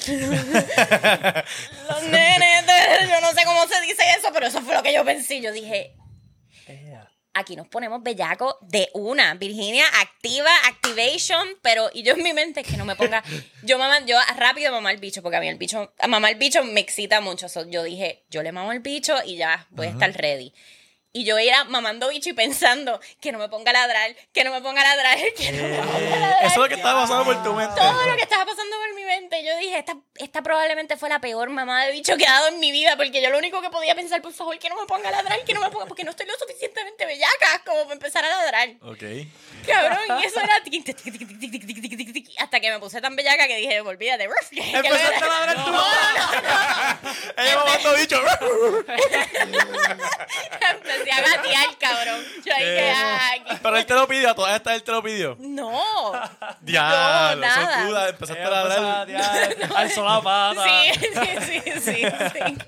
nenes. Yo no sé cómo se dice eso, pero eso fue lo que yo pensé. Yo dije. Aquí nos ponemos bellaco de una. Virginia activa, activation, pero y yo en mi mente que no me ponga. Yo mamá, yo rápido mamá el bicho, porque a mí el bicho, a mamá el bicho me excita mucho. So, yo dije, yo le mamo el bicho y ya voy a estar ready. Y yo era mamando bicho y pensando que no me ponga a ladrar, que no me ponga a ladrar, que no me ponga a ladrar. Eso es lo que estaba pasando por tu mente. Todo lo que estaba pasando por mi mente. Yo dije, esta, esta probablemente fue la peor mamá de bicho que he dado en mi vida, porque yo lo único que podía pensar, por favor, que no me ponga a ladrar, que no me ponga, porque no estoy lo suficientemente bellaca como para empezar a ladrar. Ok. Cabrón, y eso era hasta que me puse tan bellaca que dije, olvídate. Empezaste a ladrar tú. No, no, no. Ella mamando bicho. Empecé a gatear, cabrón. Yo dije, ah, aquí- Pero él te lo pidió, a todas estas él te lo pidió. No. Diablo, No, eso nada. tú la- empezaste a ladrar. alzó la pata. Sí, sí, sí, sí, sí.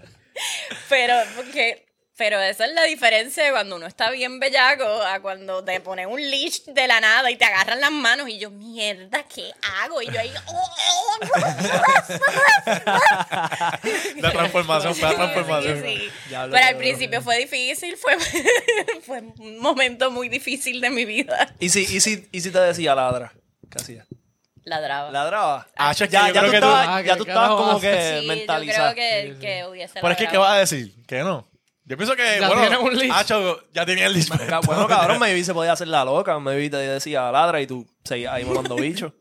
Pero, porque, pero esa es la diferencia de cuando uno está bien bellaco a cuando te ponen un leash de la nada y te agarran las manos y yo, mierda, ¿qué hago? Y yo ahí, oh, oh, La transformación, fue la transformación. Pero al principio fue difícil, fue, fue un momento muy difícil de mi vida. ¿Y si, y, si, ¿Y si te decía ladra? ¿Qué hacía? Ladraba. ¿Ladraba? Ah, ya, yo ya tú estabas, Ah, ya ¿qué tú estabas como que Sí, yo que hubiese Pero es que, ¿qué vas a decir? Que no. Yo pienso que, Ya bueno, un. Hacho, ya tenía el. Ca- Bueno, cabrón, maybe se podía hacer la loca. Maybe te decía ladra y tú seguías ahí volando bicho.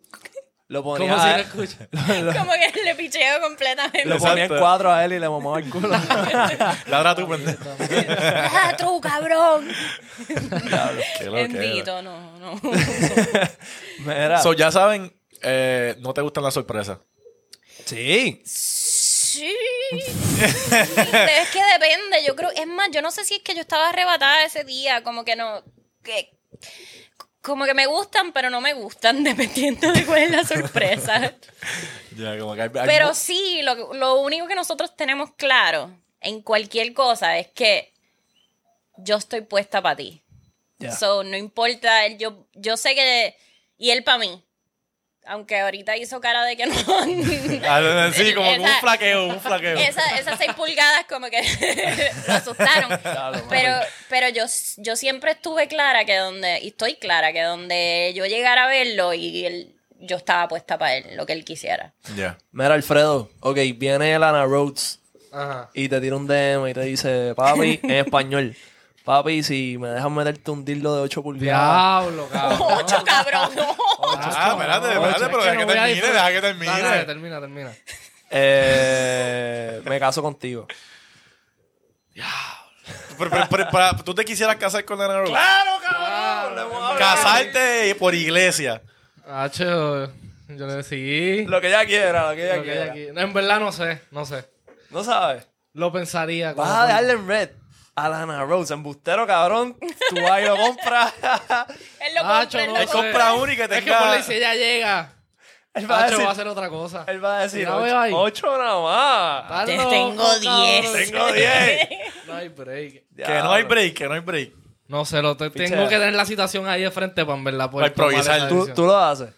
Lo ponía, escucha. Como que le picheo completamente. lo ponía en cuatro a él y le mamaba el culo. Ladra tú, pendejo. ¡Ah, tú, cabrón! Bendito, no, no. Mira. So, ya saben, eh, no te gustan las sorpresas. sí. Sí. es que depende. Yo creo, es más, yo no sé si es que yo estaba arrebatada ese día, como que no. Que, como que me gustan, pero no me gustan, dependiendo de cuál es la sorpresa. Ya, como que hay- hay Pero sí, lo, lo único que nosotros tenemos claro en cualquier cosa es que yo estoy puesta para ti. Ya. So, no importa, yo, yo sé que. Y él para mí. Aunque ahorita hizo cara de que no. Ah, sí, como que un Esa- flaqueo, un flaqueo. Esa- esas seis pulgadas como que lo asustaron. Pero, pero yo, yo siempre estuve clara que donde, y estoy clara que donde yo llegara a verlo y él, yo estaba puesta para él, lo que él quisiera. Ya. Mira, Alfredo. Ok, viene Lana Rhodes Ajá. y te tira un DM y te dice, papi, en español. Papi, si me dejas meterte un dildo de 8 pulgadas. Diablo, cabrón. ¡Ocho, cabrón! no. Ah, espérate, espérate, Es pero que deja no que termine, deja que termine. Dale, termina, termina. Eh, me caso contigo. Pero, pero- pero- para- ¿Tú te quisieras casar con Lana Rhodes? ¡Claro, cabrón! Hablado. Casarte por iglesia. Hacho, yo le sí. Lo que ella quiera, lo que ella Lo que quiera. aquí. No, en verdad no sé, no sé. No sabes. Lo pensaría. Vas a dejarle en red a Lana Rhodes, embustero, cabrón. Tú vas y lo compras. Él lo compra, él no lo sé. compra. uno y que Es que por ley, si ella llega, él va a decir, va a hacer otra cosa. él va a decir, ocho, veo ahí. ocho nada más. Estás Te loco, tengo cabrón. 10. Tengo 10. No hay break. Que no hay break, que no hay break. No sé, lo te- Pichea. tengo que tener la situación ahí de frente para poder Para improvisar. tú lo haces.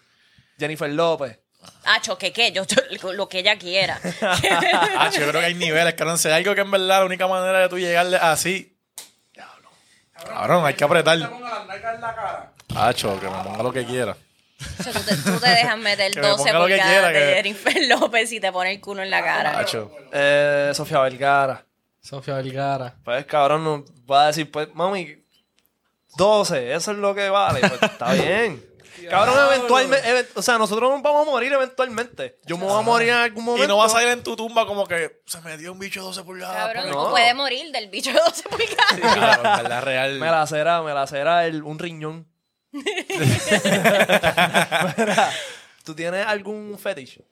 Jennifer López. Hacho, ¿qué qué? Yo, yo- lo que ella quiera. Ah, yo creo que hay niveles, cabrón. Si hay algo que en verdad la única manera de tú llegarle así. Cabrón, hay que apretar. Hacho, que me ponga lo que quiera. O sea, tú, te, tú te dejas meter Que me 12 ponga lo que pulgadas quiera, de que- Jennifer López y te pone el culo en la cara. Hacho. Eh, Sofía Vergara. Sofía Vergara. Pues cabrón, no va a decir, pues, mami, 12, eso es lo que vale. Pues está bien. Cabrón, eventualmente, event- o sea, nosotros nos vamos a morir eventualmente. Yo me voy a morir en algún momento. Y no vas a ir en tu tumba como que se me dio un bicho de 12 pulgadas. Cabrón, no. tú puedes morir del bicho de 12 pulgadas. Claro, en verdad real. Me la cera, me la cera el, un riñón. Mira, ¿Tú tienes algún fetiche?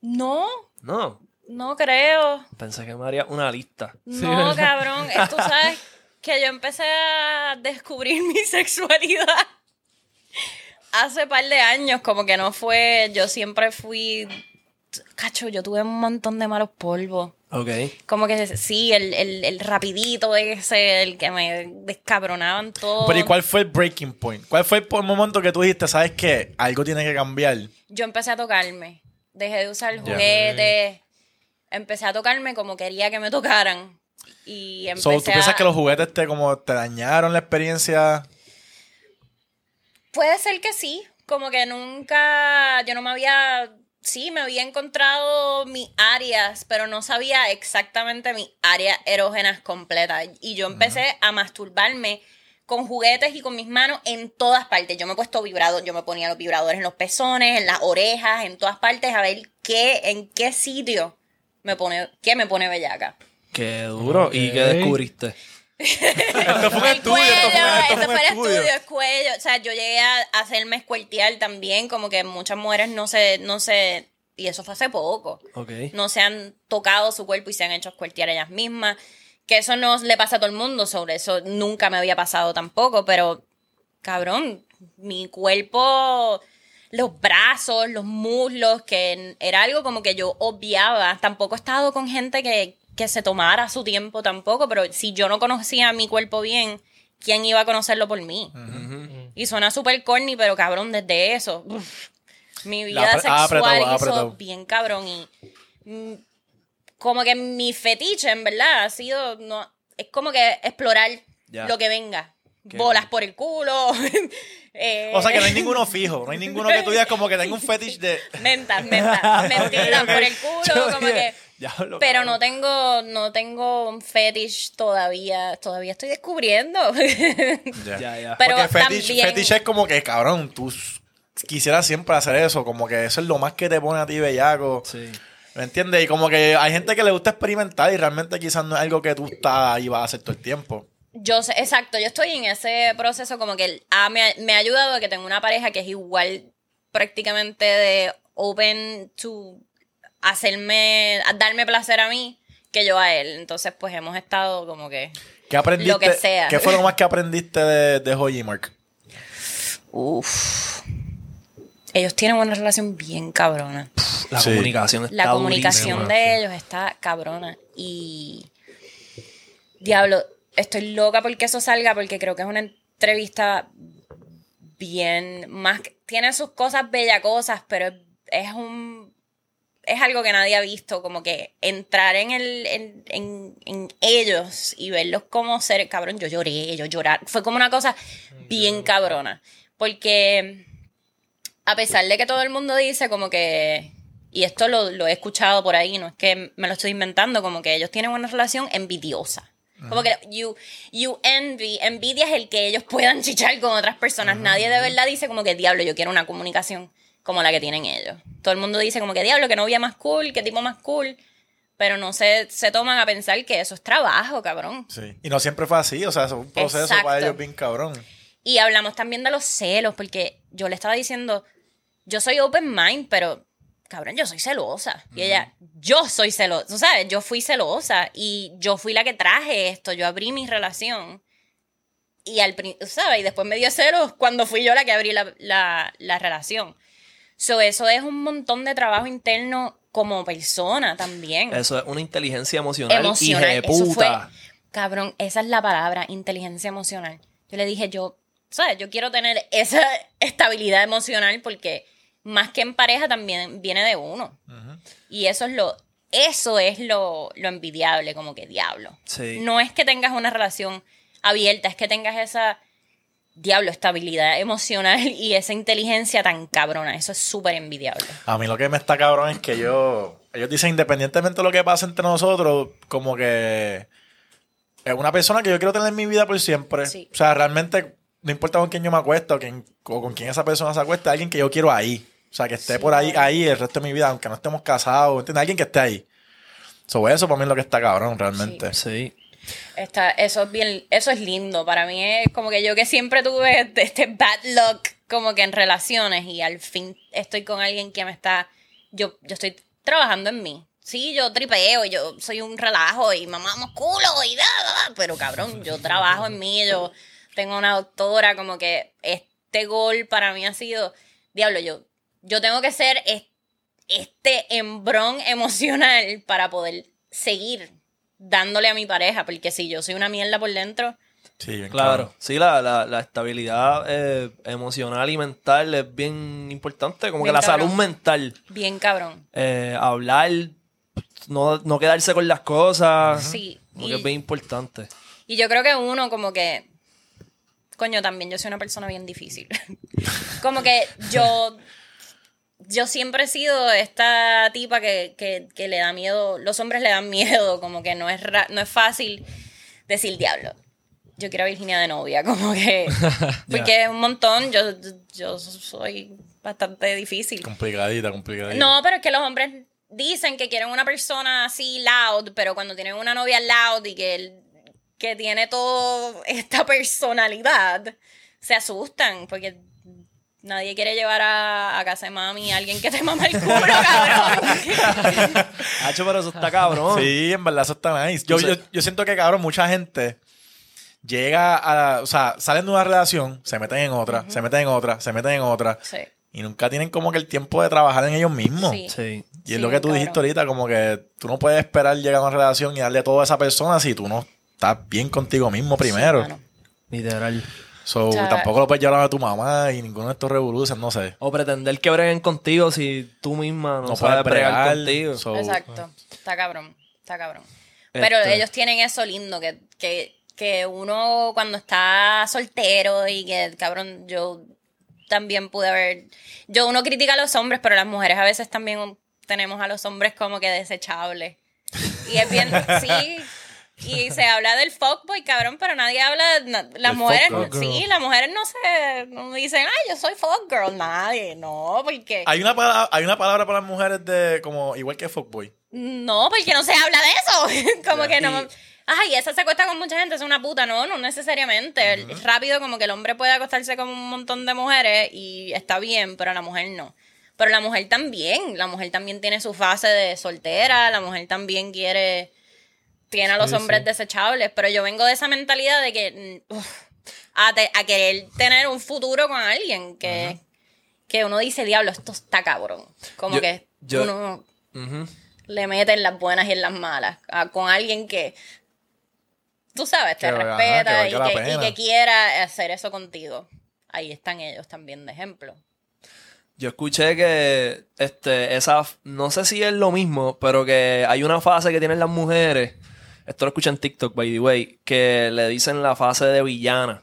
No, No. no creo. Pensé que me haría una lista. Sí, No, cabrón. Tú sabes que yo empecé a descubrir mi sexualidad hace par de años. Como que no fue. Yo siempre fui. Cacho, yo tuve un montón de malos polvos. Ok. Como que sí, el, el, el rapidito ese, el que me descabronaban todo. Pero ¿y cuál fue el breaking point? ¿Cuál fue el momento que tú dijiste, sabes qué? Algo tiene que cambiar. Yo empecé a tocarme. Dejé de usar juguetes. Empecé a tocarme como quería que me tocaran. Y empecé So, ¿Tú piensas a... que los juguetes te, como, te dañaron la experiencia? Puede ser que sí. Como que nunca... Yo no me había... Sí, me había encontrado mis áreas, pero no sabía exactamente mis áreas erógenas completas. Y yo empecé a masturbarme con juguetes y con mis manos en todas partes. Yo me he puesto vibrador, yo me ponía los vibradores en los pezones, en las orejas, en todas partes, a ver qué, en qué sitio me pone, qué me pone bellaca. Qué duro. ¿Y qué descubriste? Esto fue un El estudio, cuello, esto fue, esto eso fue fue un el estudio. estudio, el cuello. O sea, yo llegué a hacerme escueltear también, como que muchas mujeres no se, no se, y eso fue hace poco. Ok. No se han tocado su cuerpo y se han hecho escueltear ellas mismas. Que eso no le pasa a todo el mundo, sobre eso nunca me había pasado tampoco, pero cabrón, mi cuerpo, los brazos, los muslos, que era algo como que yo obviaba. Tampoco he estado con gente que, que se tomara su tiempo tampoco, pero si yo no conocía mi cuerpo bien, ¿quién iba a conocerlo por mí? Y suena súper corny, pero cabrón, desde eso, uf, mi vida apre- sexual ha hizo bien cabrón y mm, como que mi fetiche, en verdad, ha sido, no, es como que explorar lo que venga. Qué Bolas por el culo. eh, O sea, que no hay ninguno fijo. No hay ninguno que tú digas como que tenga un fetish de... Mentas, mentas, mentiras por el culo, Yo como dije, que... Diablo, Pero cabrón. no tengo, no tengo un fetish todavía. Todavía estoy descubriendo. Ya. Ya, ya. Pero Porque fetish, también- fetish es como que, cabrón, tú quisieras siempre hacer eso, como que eso es lo más que te pone a ti bellaco. Sí. ¿Me entiendes? Y como que hay gente que le gusta experimentar y realmente quizás no es algo que tú estás y vas a hacer todo el tiempo. Yo sé, exacto, yo estoy en ese proceso como que ah, me, ha- me ha ayudado a que tengo una pareja que es igual prácticamente de open to hacerme, a darme placer a mí que yo a él. Entonces, pues hemos estado como que... ¿Qué aprendiste? Lo que sea. ¿Qué fue lo más que aprendiste de, de Joy y Mark? Uff. Ellos tienen una relación bien cabrona. La Sí. comunicación está La comunicación durísima. de ellos está cabrona. Y. Diablo, estoy loca porque eso salga, porque creo que es una entrevista bien. Más. Tiene sus cosas bellacosas, pero es un. Es algo que nadie ha visto, como que entrar en el en, en- en ellos y verlos como ser, cabrón, yo lloré, yo llorar, fue como una cosa bien cabrona, porque a pesar de que todo el mundo dice como que, y esto lo, lo he escuchado por ahí, no es que me lo estoy inventando, como que ellos tienen una relación envidiosa. Como que you, you envy, envidia es el que ellos puedan chichar con otras personas. Nadie de verdad dice como que diablo, yo quiero una comunicación como la que tienen ellos. Todo el mundo dice como que diablo, que novia más cool, que tipo más cool. Pero no se, se toman a pensar que eso es trabajo, cabrón. Sí. Y no siempre fue así, o sea, es un proceso Exacto. para ellos bien cabrón. Y hablamos también de los celos, porque yo le estaba diciendo, yo soy open mind, pero cabrón, yo soy celosa. Y ella, yo soy celosa, ¿tú ¿sabes? Yo fui celosa y yo fui la que traje esto, yo abrí mi relación. Y al ¿sabes? Y después me dio celos cuando fui yo la que abrí la, la- la relación. So, eso es un montón de trabajo interno como persona también Eso es una inteligencia emocional, emocional. Eso fue, cabrón, esa es la palabra, inteligencia emocional. Yo le dije, yo, ¿sabes? Yo quiero tener esa estabilidad emocional porque más que en pareja también viene de uno. Y eso es lo, eso es lo, lo envidiable, como que diablo. Sí. No es que tengas una relación abierta, es que tengas esa diablo, estabilidad emocional y esa inteligencia tan cabrona. Eso es súper envidiable. A mí lo que me está cabrón es que yo. Ellos dicen, independientemente de lo que pase entre nosotros, como que. Es una persona que yo quiero tener en mi vida por siempre. Sí. O sea, realmente, no importa con quién yo me acuesto o, quién- o con quién esa persona se acuesta, alguien que yo quiero ahí. O sea, que esté Sí, por ahí, ahí el resto de mi vida, aunque no estemos casados, ¿entiendes? Alguien que esté ahí. So, eso para mí es lo que está cabrón, realmente. Sí. Está, eso es bien, eso es lindo. Para mí es como que yo que siempre tuve este, este bad luck como que en relaciones y al fin estoy con alguien que me está, yo, yo estoy trabajando en mí. Sí, yo tripeo y yo soy un relajo y mamamos culo y da, da, pero cabrón, yo trabajo en mí, yo tengo una doctora, como que este gol para mí ha sido, diablo, yo, yo tengo que ser es- este embrón emocional para poder seguir dándole a mi pareja, porque si yo soy una mierda por dentro, Sí, bien Claro, cabrón. sí, la, la, la estabilidad eh, emocional y mental es bien importante, como Bien que la cabrón. salud mental, bien cabrón. eh, hablar, no, no quedarse con las cosas, Sí, como y- que es bien importante. Y yo creo que uno como que, coño, también yo soy una persona bien difícil. como que yo, yo siempre he sido esta tipa que, que, que le da miedo, los hombres le dan miedo, como que no es, ra- no es fácil decir diablo. Yo quiero a Virginia de novia, como que, porque es un montón, yo, yo soy bastante difícil. Complicadita, complicadita. No, pero es que los hombres dicen que quieren una persona así loud, pero cuando tienen una novia loud y que, el- que tiene toda esta personalidad, se asustan porque nadie quiere llevar a, a casa de mami a alguien que te mama el culo, cabrón. Hacho, pero eso está cabrón. Sí, en verdad eso está nice. Yo, yo, yo siento que, cabrón, mucha gente llega a la, o sea, salen de una relación, se meten en otra, se meten en otra, se meten en otra, Sí, y nunca tienen como que el tiempo de trabajar en ellos mismos. sí. Sí. Y es Sí, lo que tú cabrón. dijiste ahorita, como que tú no puedes esperar llegar a una relación y darle todo a esa persona si tú no estás bien contigo mismo primero. Literal. So, O sea- tampoco lo puedes llevar a tu mamá y ninguno de estos revoluciones, no sé. O pretender que breguen contigo si tú misma no, No sabes puedes bregar bregar. contigo. so- Exacto. Está cabrón. Está cabrón. Pero Este- ellos tienen eso lindo, que, que, que uno cuando está soltero y que, cabrón, yo también pude haber... Yo uno critica a los hombres, pero las mujeres a veces también tenemos a los hombres como que desechables. Y es bien, sí. Y se habla del fuckboy, cabrón, pero nadie habla. na- las mujeres, sí, las mujeres no se. No dicen, ay, yo soy fuckgirl. Nadie, no, porque. Hay una, palabra, hay una palabra para las mujeres de como igual que fuckboy. No, porque no se habla de eso. como que no. Y- Ay, esa se acuesta con mucha gente, es una puta. No, no necesariamente. El- Rápido, como que el hombre puede acostarse con un montón de mujeres y está bien, pero la mujer no. Pero la mujer también. La mujer también tiene su fase de soltera. La mujer también quiere. Tiene a los Sí, hombres sí. desechables. Pero yo vengo de esa mentalidad de que. mm, uf, a, te- a querer tener un futuro con alguien que. Que uno dice, diablo, esto está cabrón. Como Yo- que yo- uno le mete en las buenas y en las malas. a- con alguien que, tú sabes, te Que, ajá, respeta que y, que, y que quiera hacer eso contigo. Ahí están ellos también de ejemplo. Yo escuché que este, esa, no sé si es lo mismo, pero que hay una fase que tienen las mujeres, esto lo escuché en TikTok, by the way, que le dicen la fase de villana.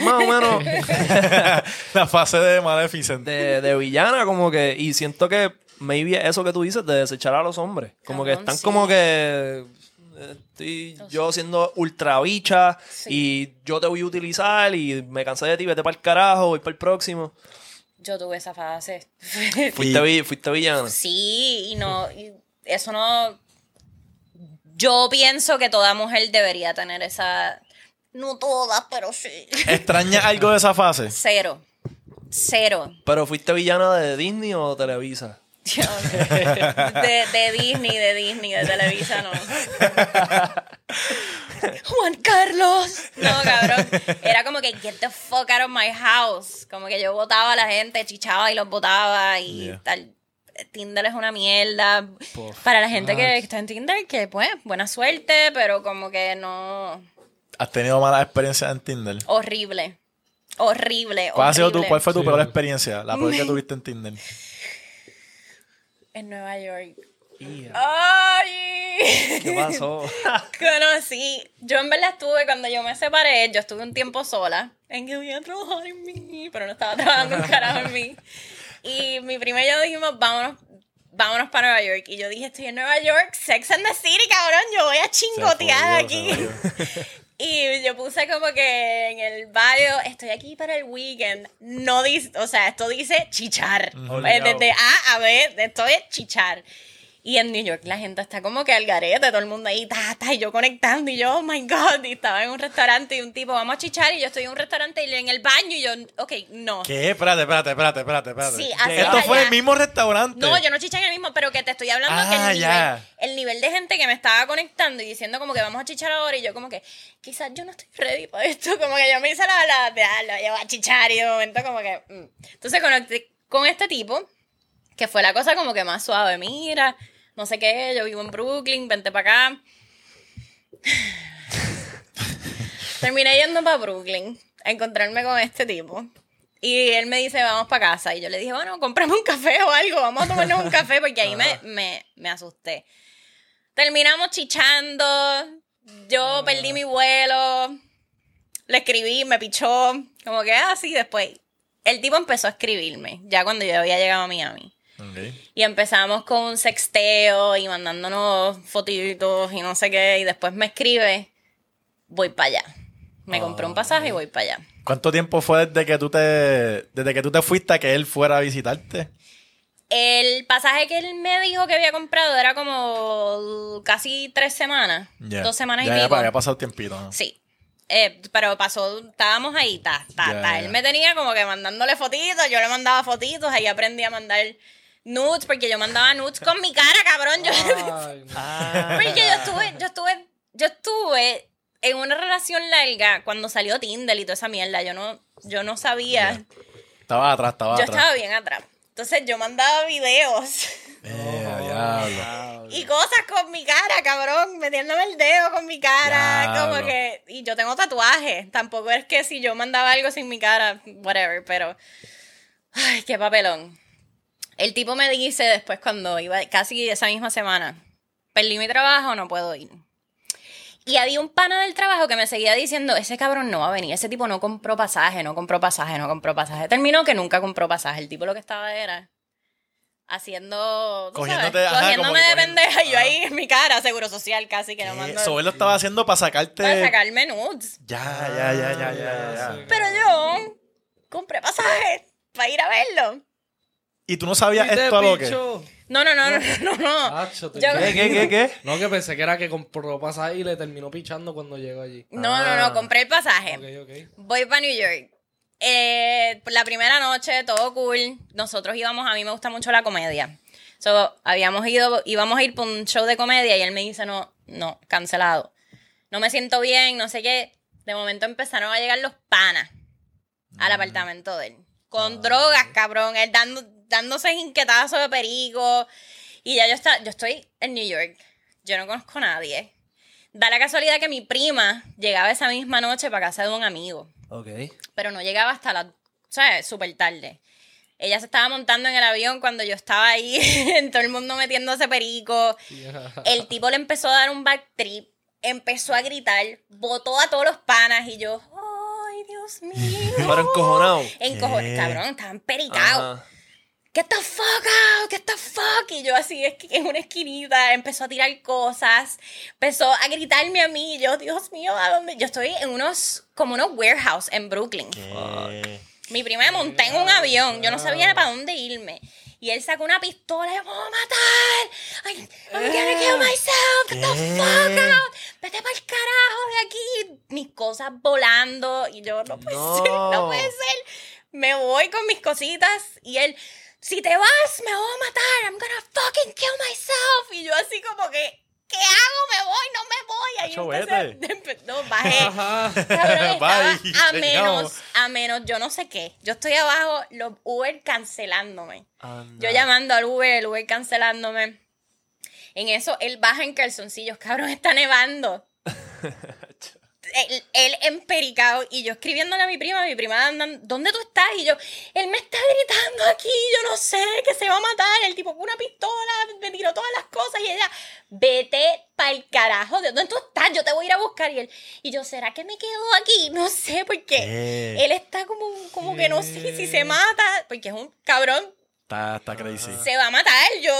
Más o menos la fase de Maleficent. de, de villana, como que, y siento que maybe eso que tú dices de desechar a los hombres. Como que están sí. como que estoy yo siendo ultra bicha Sí. y yo te voy a utilizar y me cansé de ti, vete para el carajo, voy para el próximo. Yo tuve esa fase. Fuiste, vi- fuiste villana. sí, y no, y eso no... Yo pienso que toda mujer debería tener esa... No todas, pero sí. ¿Extraña algo de esa fase? Cero. Cero. Pero fuiste villana de Disney o Televisa. De, de Disney, de Disney, de Televisa, no. Juan Carlos. No, cabrón. Era como que get the fuck out of my house. Como que yo votaba a la gente, chichaba y los votaba y Yeah. tal. Tinder es una mierda. Para la gente que está en Tinder, que pues, buena suerte, pero como que no. ¿Has tenido malas experiencias en Tinder? Horrible. Horrible. ¿Cuál, ha sido tu. ¿Cuál fue tu Sí. peor experiencia? La peor que tuviste en Tinder. En Nueva York. ¡Ay! ¿Qué pasó? Conocí, yo en verdad estuve, cuando yo me separé, yo estuve un tiempo sola, en que voy a trabajar en mí, pero no estaba trabajando un carajo en mí. Y mi prima y yo dijimos, vámonos, vámonos para Nueva York. Y yo dije, estoy en Nueva York, Sex and the City, cabrón, yo voy a chingotear aquí. Y yo puse como que en el bio, estoy aquí para el weekend. No dice, o sea, esto dice chichar. Eh, Desde A a B, esto es chichar. Y en New York la gente está como que al garete, todo el mundo ahí, ta, ta, y yo conectando, y yo, oh my god, y estaba en un restaurante y un tipo, vamos a chichar, y yo estoy en un restaurante y en el baño, y yo, ok, no. ¿Qué? Espérate, espérate, espérate, espérate, espérate. Sí, así Esto allá. fue el mismo restaurante. No, yo no chiché en el mismo, pero que te estoy hablando que Ah, el nivel, ya. el nivel de gente que me estaba conectando y diciendo como que vamos a chichar ahora y yo como que quizás yo no estoy ready para esto, como que yo me hice la la ah, lo llevo a chichar y de momento como que mm. entonces conecté con este tipo que fue la cosa como que más suave, mira, no sé qué, yo vivo en Brooklyn, vente para acá. Terminé yendo para Brooklyn a encontrarme con este tipo. Y él me dice, vamos para casa. Y yo le dije, bueno, cómprame un café o algo, vamos a tomarnos un café, porque ahí me, me, me asusté. Terminamos chichando, yo perdí mi vuelo, le escribí, me pichó, como que así después. El tipo empezó a escribirme, ya cuando yo había llegado a Miami. Y empezamos con un sexteo y mandándonos fotitos y no sé qué. Y después me escribe, voy para allá. Me compré un pasaje y voy para allá. ¿Cuánto tiempo fue desde que tú te desde que tú te fuiste a que él fuera a visitarte? El pasaje que él me dijo que había comprado era como casi tres semanas. Ya. Dos semanas ya, y ya, pico. había pasado tiempito. ¿no? Sí. Eh, pero pasó, estábamos ahí, ta, ta, Ya, ta. ya. Él me tenía como que mandándole fotitos, yo le mandaba fotitos, ahí aprendí a mandar nudes, porque yo mandaba nudes con mi cara, cabrón. Yo, Ay, no. Porque yo estuve, yo estuve, yo estuve en una relación larga cuando salió Tinder y toda esa mierda. Yo no, yo no sabía. Estaba atrás, estaba Yo atrás. estaba bien atrás. Entonces yo mandaba videos Eh, diablo. y cosas con mi cara, cabrón, metiéndome el dedo con mi cara, Diablo. como que y yo tengo tatuajes, tampoco es que si yo mandaba algo sin mi cara, whatever, pero ay, qué papelón. El tipo me dice después cuando iba casi esa misma semana, perdí mi trabajo, no puedo ir. Y había un pana del trabajo que me seguía diciendo, ese cabrón no va a venir, ese tipo no compró pasaje, no compró pasaje, no compró pasaje. Terminó que nunca compró pasaje, el tipo lo que estaba era haciendo, Cogiéndote, ajá, cogiéndome de pendeja y yo ahí en mi cara, seguro social casi que no mando Eso él lo estaba haciendo para sacarte. para sacarme nudes. Ya, ya, ya, ya, ya, ya. Pero yo compré pasajes para ir a verlo. Y tú no sabías Y te esto a lo que. No, no, no, no, no, no. Acho, te- Yo- ¿Qué, qué, qué, qué? No, que pensé que era que compró pasaje y le terminó pichando cuando llegó allí. No, no, no, compré el pasaje. Ok, ok. Voy para New York. Eh, la primera noche, todo cool. Nosotros íbamos, a mí me gusta mucho la comedia. So, habíamos ido, íbamos a ir por un show de comedia y él me dice, no, no, cancelado. No me siento bien, no sé qué. De momento empezaron a llegar los panas al apartamento de él. Con drogas, cabrón. Él dando, dándose inquietazos de perico. Y ya yo, está, yo estoy en New York. Yo no conozco a nadie. Da la casualidad que mi prima llegaba esa misma noche para casa de un amigo Ok. pero no llegaba hasta la, ¿sabes? Súper tarde. Ella se estaba montando en el avión cuando yo estaba ahí, en todo el mundo metiéndose perico. El tipo le empezó a dar un back trip, empezó a gritar, botó a todos los panas y yo, ¡ay, Dios mío! Pero encojonado. Encojo- ¿Qué? cabrón, estaban pericados. Get the fuck out, get the fuck. Y yo así es que en una esquinita empezó a tirar cosas, empezó a gritarme a mí. y Yo, Dios mío, ¿a dónde? Yo estoy en unos, como unos warehouse en Brooklyn. Eh, Mi prima me monté en un avión, yo no sabía para dónde irme. Y él sacó una pistola y me voy a matar. Ay, I'm gonna kill myself. Get the fuck out. Vete para el carajo de aquí. Mis cosas volando. Y yo, no puede No. ser, no puede ser. Me voy con mis cositas. Y él, si te vas, me voy a matar. I'm gonna fucking kill myself. Y yo así como que, ¿qué hago? Me voy, no me voy. Ahí vete. No, bajé. Cabrón, Bye, a menos, a menos, yo no sé qué. Yo estoy abajo, los Uber cancelándome. Yo llamando al Uber, el Uber cancelándome. En eso, él baja en calzoncillos. Cabrón, está nevando. Él, él empericado y yo escribiéndole a mi prima, mi prima andando, ¿dónde tú estás? Y yo, él me está gritando aquí, yo no sé, que se va a matar, el tipo con una pistola, me tiró todas las cosas y ella, vete pa'l carajo, ¿de dónde tú estás? Yo te voy a ir a buscar y él, y yo, ¿será que me quedo aquí? No sé, porque ¿Qué? él está como, como que no sé si se mata, porque es un cabrón, Está, está crazy. se va a matar, yo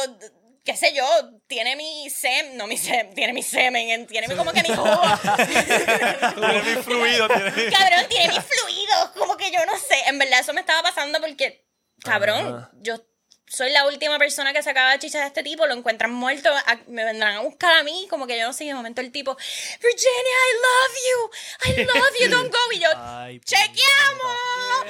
qué sé yo, tiene mi semen, no mi semen, tiene mi semen, en- tiene mi- como que mi jugo. Tiene mi fluido, tiene- cabrón, tiene mis fluidos, como que yo no sé, en verdad eso me estaba pasando porque, cabrón, yo soy la última persona que sacaba de chicha de este tipo, lo encuentran muerto, a- me vendrán a buscar a mí, como que yo no sé, y de momento el tipo, Virginia, I love you, I love you, don't go, y yo, Ay, chequeamos,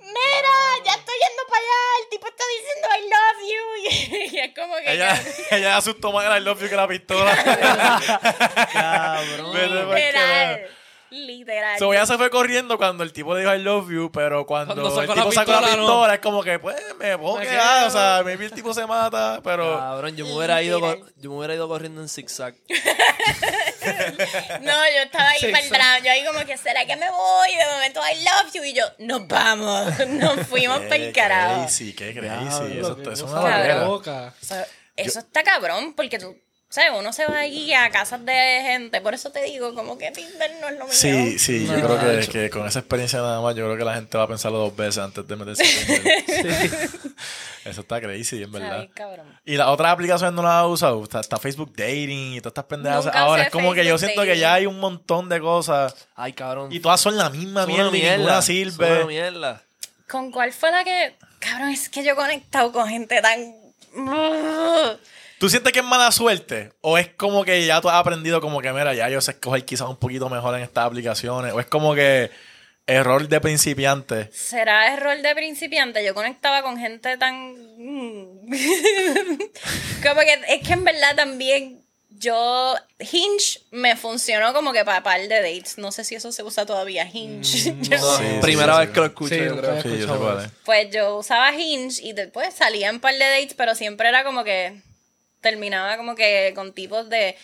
mira, ya estoy yendo para allá, el tipo está diciendo I love you, y, y es como que... Ella, ella asustó más el I love you que la pistola. Cabrón. Literal. Literal. So, ella se fue corriendo cuando el tipo le dijo I love you, pero cuando, el la tipo sacó la pistola, no. es como que, pues, me puedo Me quedar. quedo. O sea, maybe el tipo se mata, pero. Cabrón, yo me hubiera ido, yo me hubiera ido corriendo en zigzag. No, yo estaba ahí Sí, para el exacto. drama. Yo ahí como que, ¿será que me voy? Y de momento, I love you. Y yo, nos vamos. Nos fuimos para el carajo. crazy, qué crazy. Eso, eso es una loca. O sea, eso está cabrón, porque tú, ¿sabes? Uno se va ahí a casas de gente. Por eso te digo, como que Tinder no es lo mío. Sí, sí, yo No, creo que, con esa experiencia nada más, yo creo que la gente va a pensarlo dos veces antes de meterse en Tinder. Eso está crazy, en verdad. bien, cabrón. Y las otras aplicaciones no las has usado. Está, está Facebook Dating y todas estas pendejas. Nunca Ahora es como que yo siento que ya hay un montón de cosas. Ay, cabrón. Y todas son la misma Son mierda y ninguna Son sirve. mierda. ¿Con cuál fue la que...? Cabrón, es que yo he conectado con gente tan... ¿Tú sientes que es mala suerte? ¿O es como que ya tú has aprendido como que, mira, ya yo sé escoger quizás un poquito mejor en estas aplicaciones? ¿O es como que error de principiante? ¿Será error de principiante? Yo conectaba con gente tan... mm. como que es que en verdad también yo... Hinge me funcionó como que para par de dates. No sé si eso se usa todavía, Hinge. Yo- No, Sí, sí, primera sí, vez sí. que lo escucho, Sí, yo creo. yo sé escuchado cuál eso. es. Pues yo usaba Hinge y después salía en par de dates, pero siempre era como que terminaba como que con tipos de...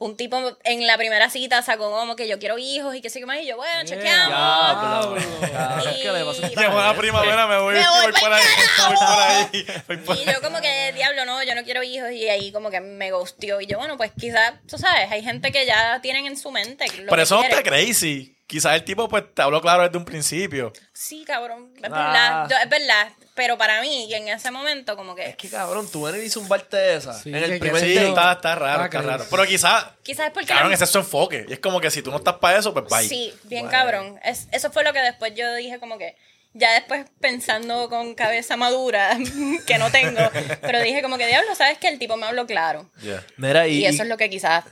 Un tipo en la primera cita sacó como que yo quiero hijos y qué sé qué más. Y yo, bueno, chequeamos. Diablo. Cabrón, ¿qué le pasa a esta Llegó la gente? primavera, me voy, Me voy voy por pa'l ahí. Voy por ahí. voy por Y yo como que, diablo, no, yo no quiero hijos. Y ahí como que me gustió. Y yo, bueno, pues quizás, tú sabes, hay gente que ya tienen en su mente lo Pero que eso no está crazy. Quizás el tipo pues te habló claro desde un principio. Sí, cabrón. Es Ah. verdad. Yo- es verdad. Pero para mí, y en ese momento, como que. Es que cabrón, tú venir y zumbarte esa. Sí, en el primer Sí, está, está raro, Ah, está raro. Pero quizás, Quizás es porque. cabrón, la- ese es su enfoque. Y es como que si tú no estás para eso, pues bye. Sí, bien cabrón. Es- eso fue lo que después yo dije como que, ya después pensando con cabeza madura, que no tengo, pero dije como que, diablo, ¿sabes que El tipo me habló claro. Yeah. Mira, y, Y eso es lo que quizás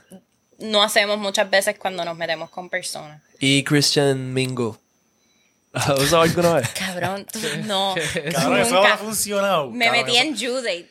no hacemos muchas veces cuando nos metemos con personas. y Christian Mingo. ¿Has usado alguna vez? Cabrón, tú, no. Cabrón, eso no ha funcionado. Me cabrón, metí eso- en Judate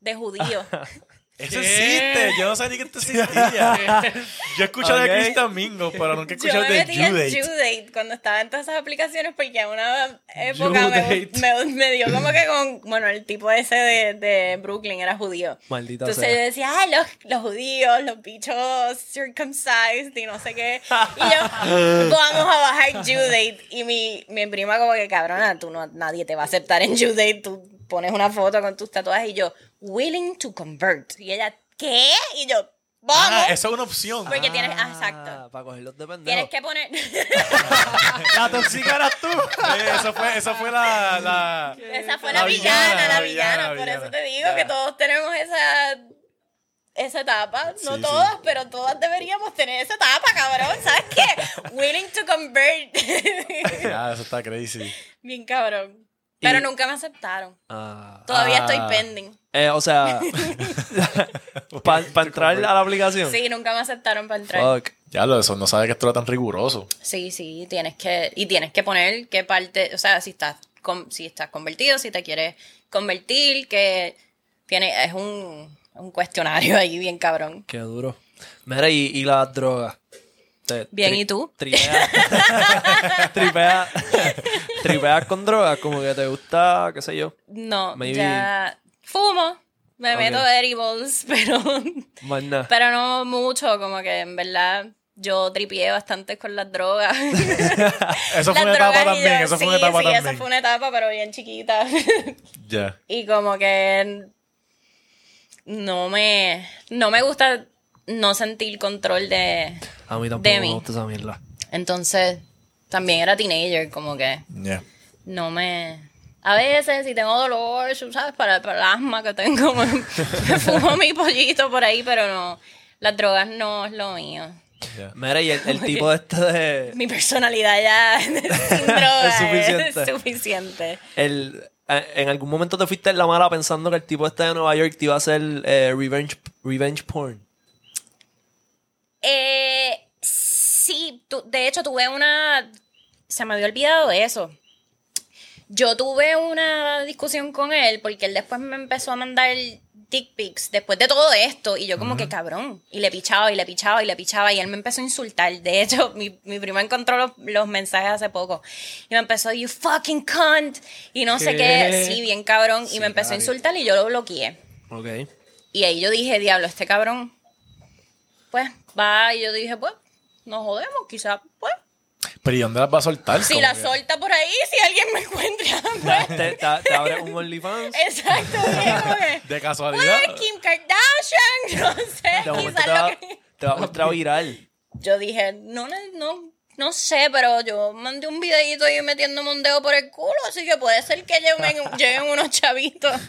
de judío. Eso existe, yo no sabía ni que esto existía. Yo escuché Ok. de Cristian Mingo, pero nunca Yo escuché me de metí en Judate. Judate cuando estaba en todas esas aplicaciones porque en una época me, Judate. me- me dio como que con, bueno, el tipo ese de, de Brooklyn era judío. Maldita Entonces sea. yo decía, ay, los, los judíos, los bichos circumcised y no sé qué. Y yo, vamos a bajar Judate. Y mi, mi prima como que, cabrona, tú no, nadie te va a aceptar en Judate. Tú pones una foto con tus tatuajes y yo, willing to convert. Y ella, ¿qué? Y yo, vamos. Ah, eso es una opción. Porque tienes, ah, exacto. Para cogerlos de pendejo. Tienes que poner. La tóxica eras tú. Sí, eso fue, eso fue la, la- Esa fue La la, villana, villana, la la villana. villana, Por villana. eso te digo que todos tenemos esa. Esa etapa, no Sí, todas, pero todas deberíamos tener esa etapa, cabrón. ¿Sabes qué? Willing to convert. Ya, eso está crazy. Bien cabrón. Pero Y- nunca me aceptaron. Ah. Todavía Ah. estoy pending. Eh, o sea, para entrar a la aplicación. Sí, nunca me aceptaron para entrar. Fuck. Ya lo, eso no sabe que esto era tan riguroso. Sí, sí, tienes que, y tienes que poner qué parte, o sea, si estás, con- si estás convertido, si te quieres convertir, que tiene, es un, un cuestionario ahí bien cabrón. Qué duro. Mira, y, y las drogas. Bien, tri- ¿y tú? Tripeas. tripeas. Tripeas con drogas, como que te gusta, qué sé yo. No, Maybe- ya fumo, me Ok. meto edibles, pero, Más nada. pero no mucho, como que en verdad yo tripié bastante con las drogas. Eso fue Las una etapa también, yo- eso fue sí, una etapa sí, también. esa fue una etapa, pero bien chiquita. Ya. y como que no me, no me gusta no sentir control de... A mí tampoco de me mí. gusta esa mierda. Entonces, también era teenager, como que no me... A veces, si tengo dolor, tú ¿sabes? Para, para el asma que tengo, me, me fumo mi pollito por ahí, pero no. Las drogas no es lo mío. ya. Mira, y el, el tipo este de... Mi personalidad ya sin drogas Es suficiente. es suficiente. El, en algún momento te fuiste en la mala pensando que el tipo este de Nueva York te iba a hacer eh, revenge, revenge porn. Eh, sí, tu- de hecho tuve una... Se me había olvidado de eso. Yo tuve una discusión con él porque él después me empezó a mandar dick pics después de todo esto y yo como que cabrón y le pichaba y le pichaba y le pichaba y él me empezó a insultar de hecho mi, mi prima encontró los, los mensajes hace poco y me empezó you fucking cunt y no sé ¿Qué? qué sí bien cabrón y me empezó a insultar y yo lo bloqueé Ok. y ahí yo dije, diablo, este cabrón, pues va. Y yo dije, pues, nos jodemos, quizás, pues. Pero ¿y dónde las va a soltar? Si la que- solta por ahí, si alguien me encuentra. Te, te, te abres un OnlyFans. Exacto. De casualidad. Pues, Kim Kardashian, no sé, momento quizás te va, lo que. te va a ultra viral. Yo dije, no, no, no, no sé, pero yo mandé un videito ahí metiéndome un dedo por el culo, así que puede ser que lleguen, lleguen unos chavitos.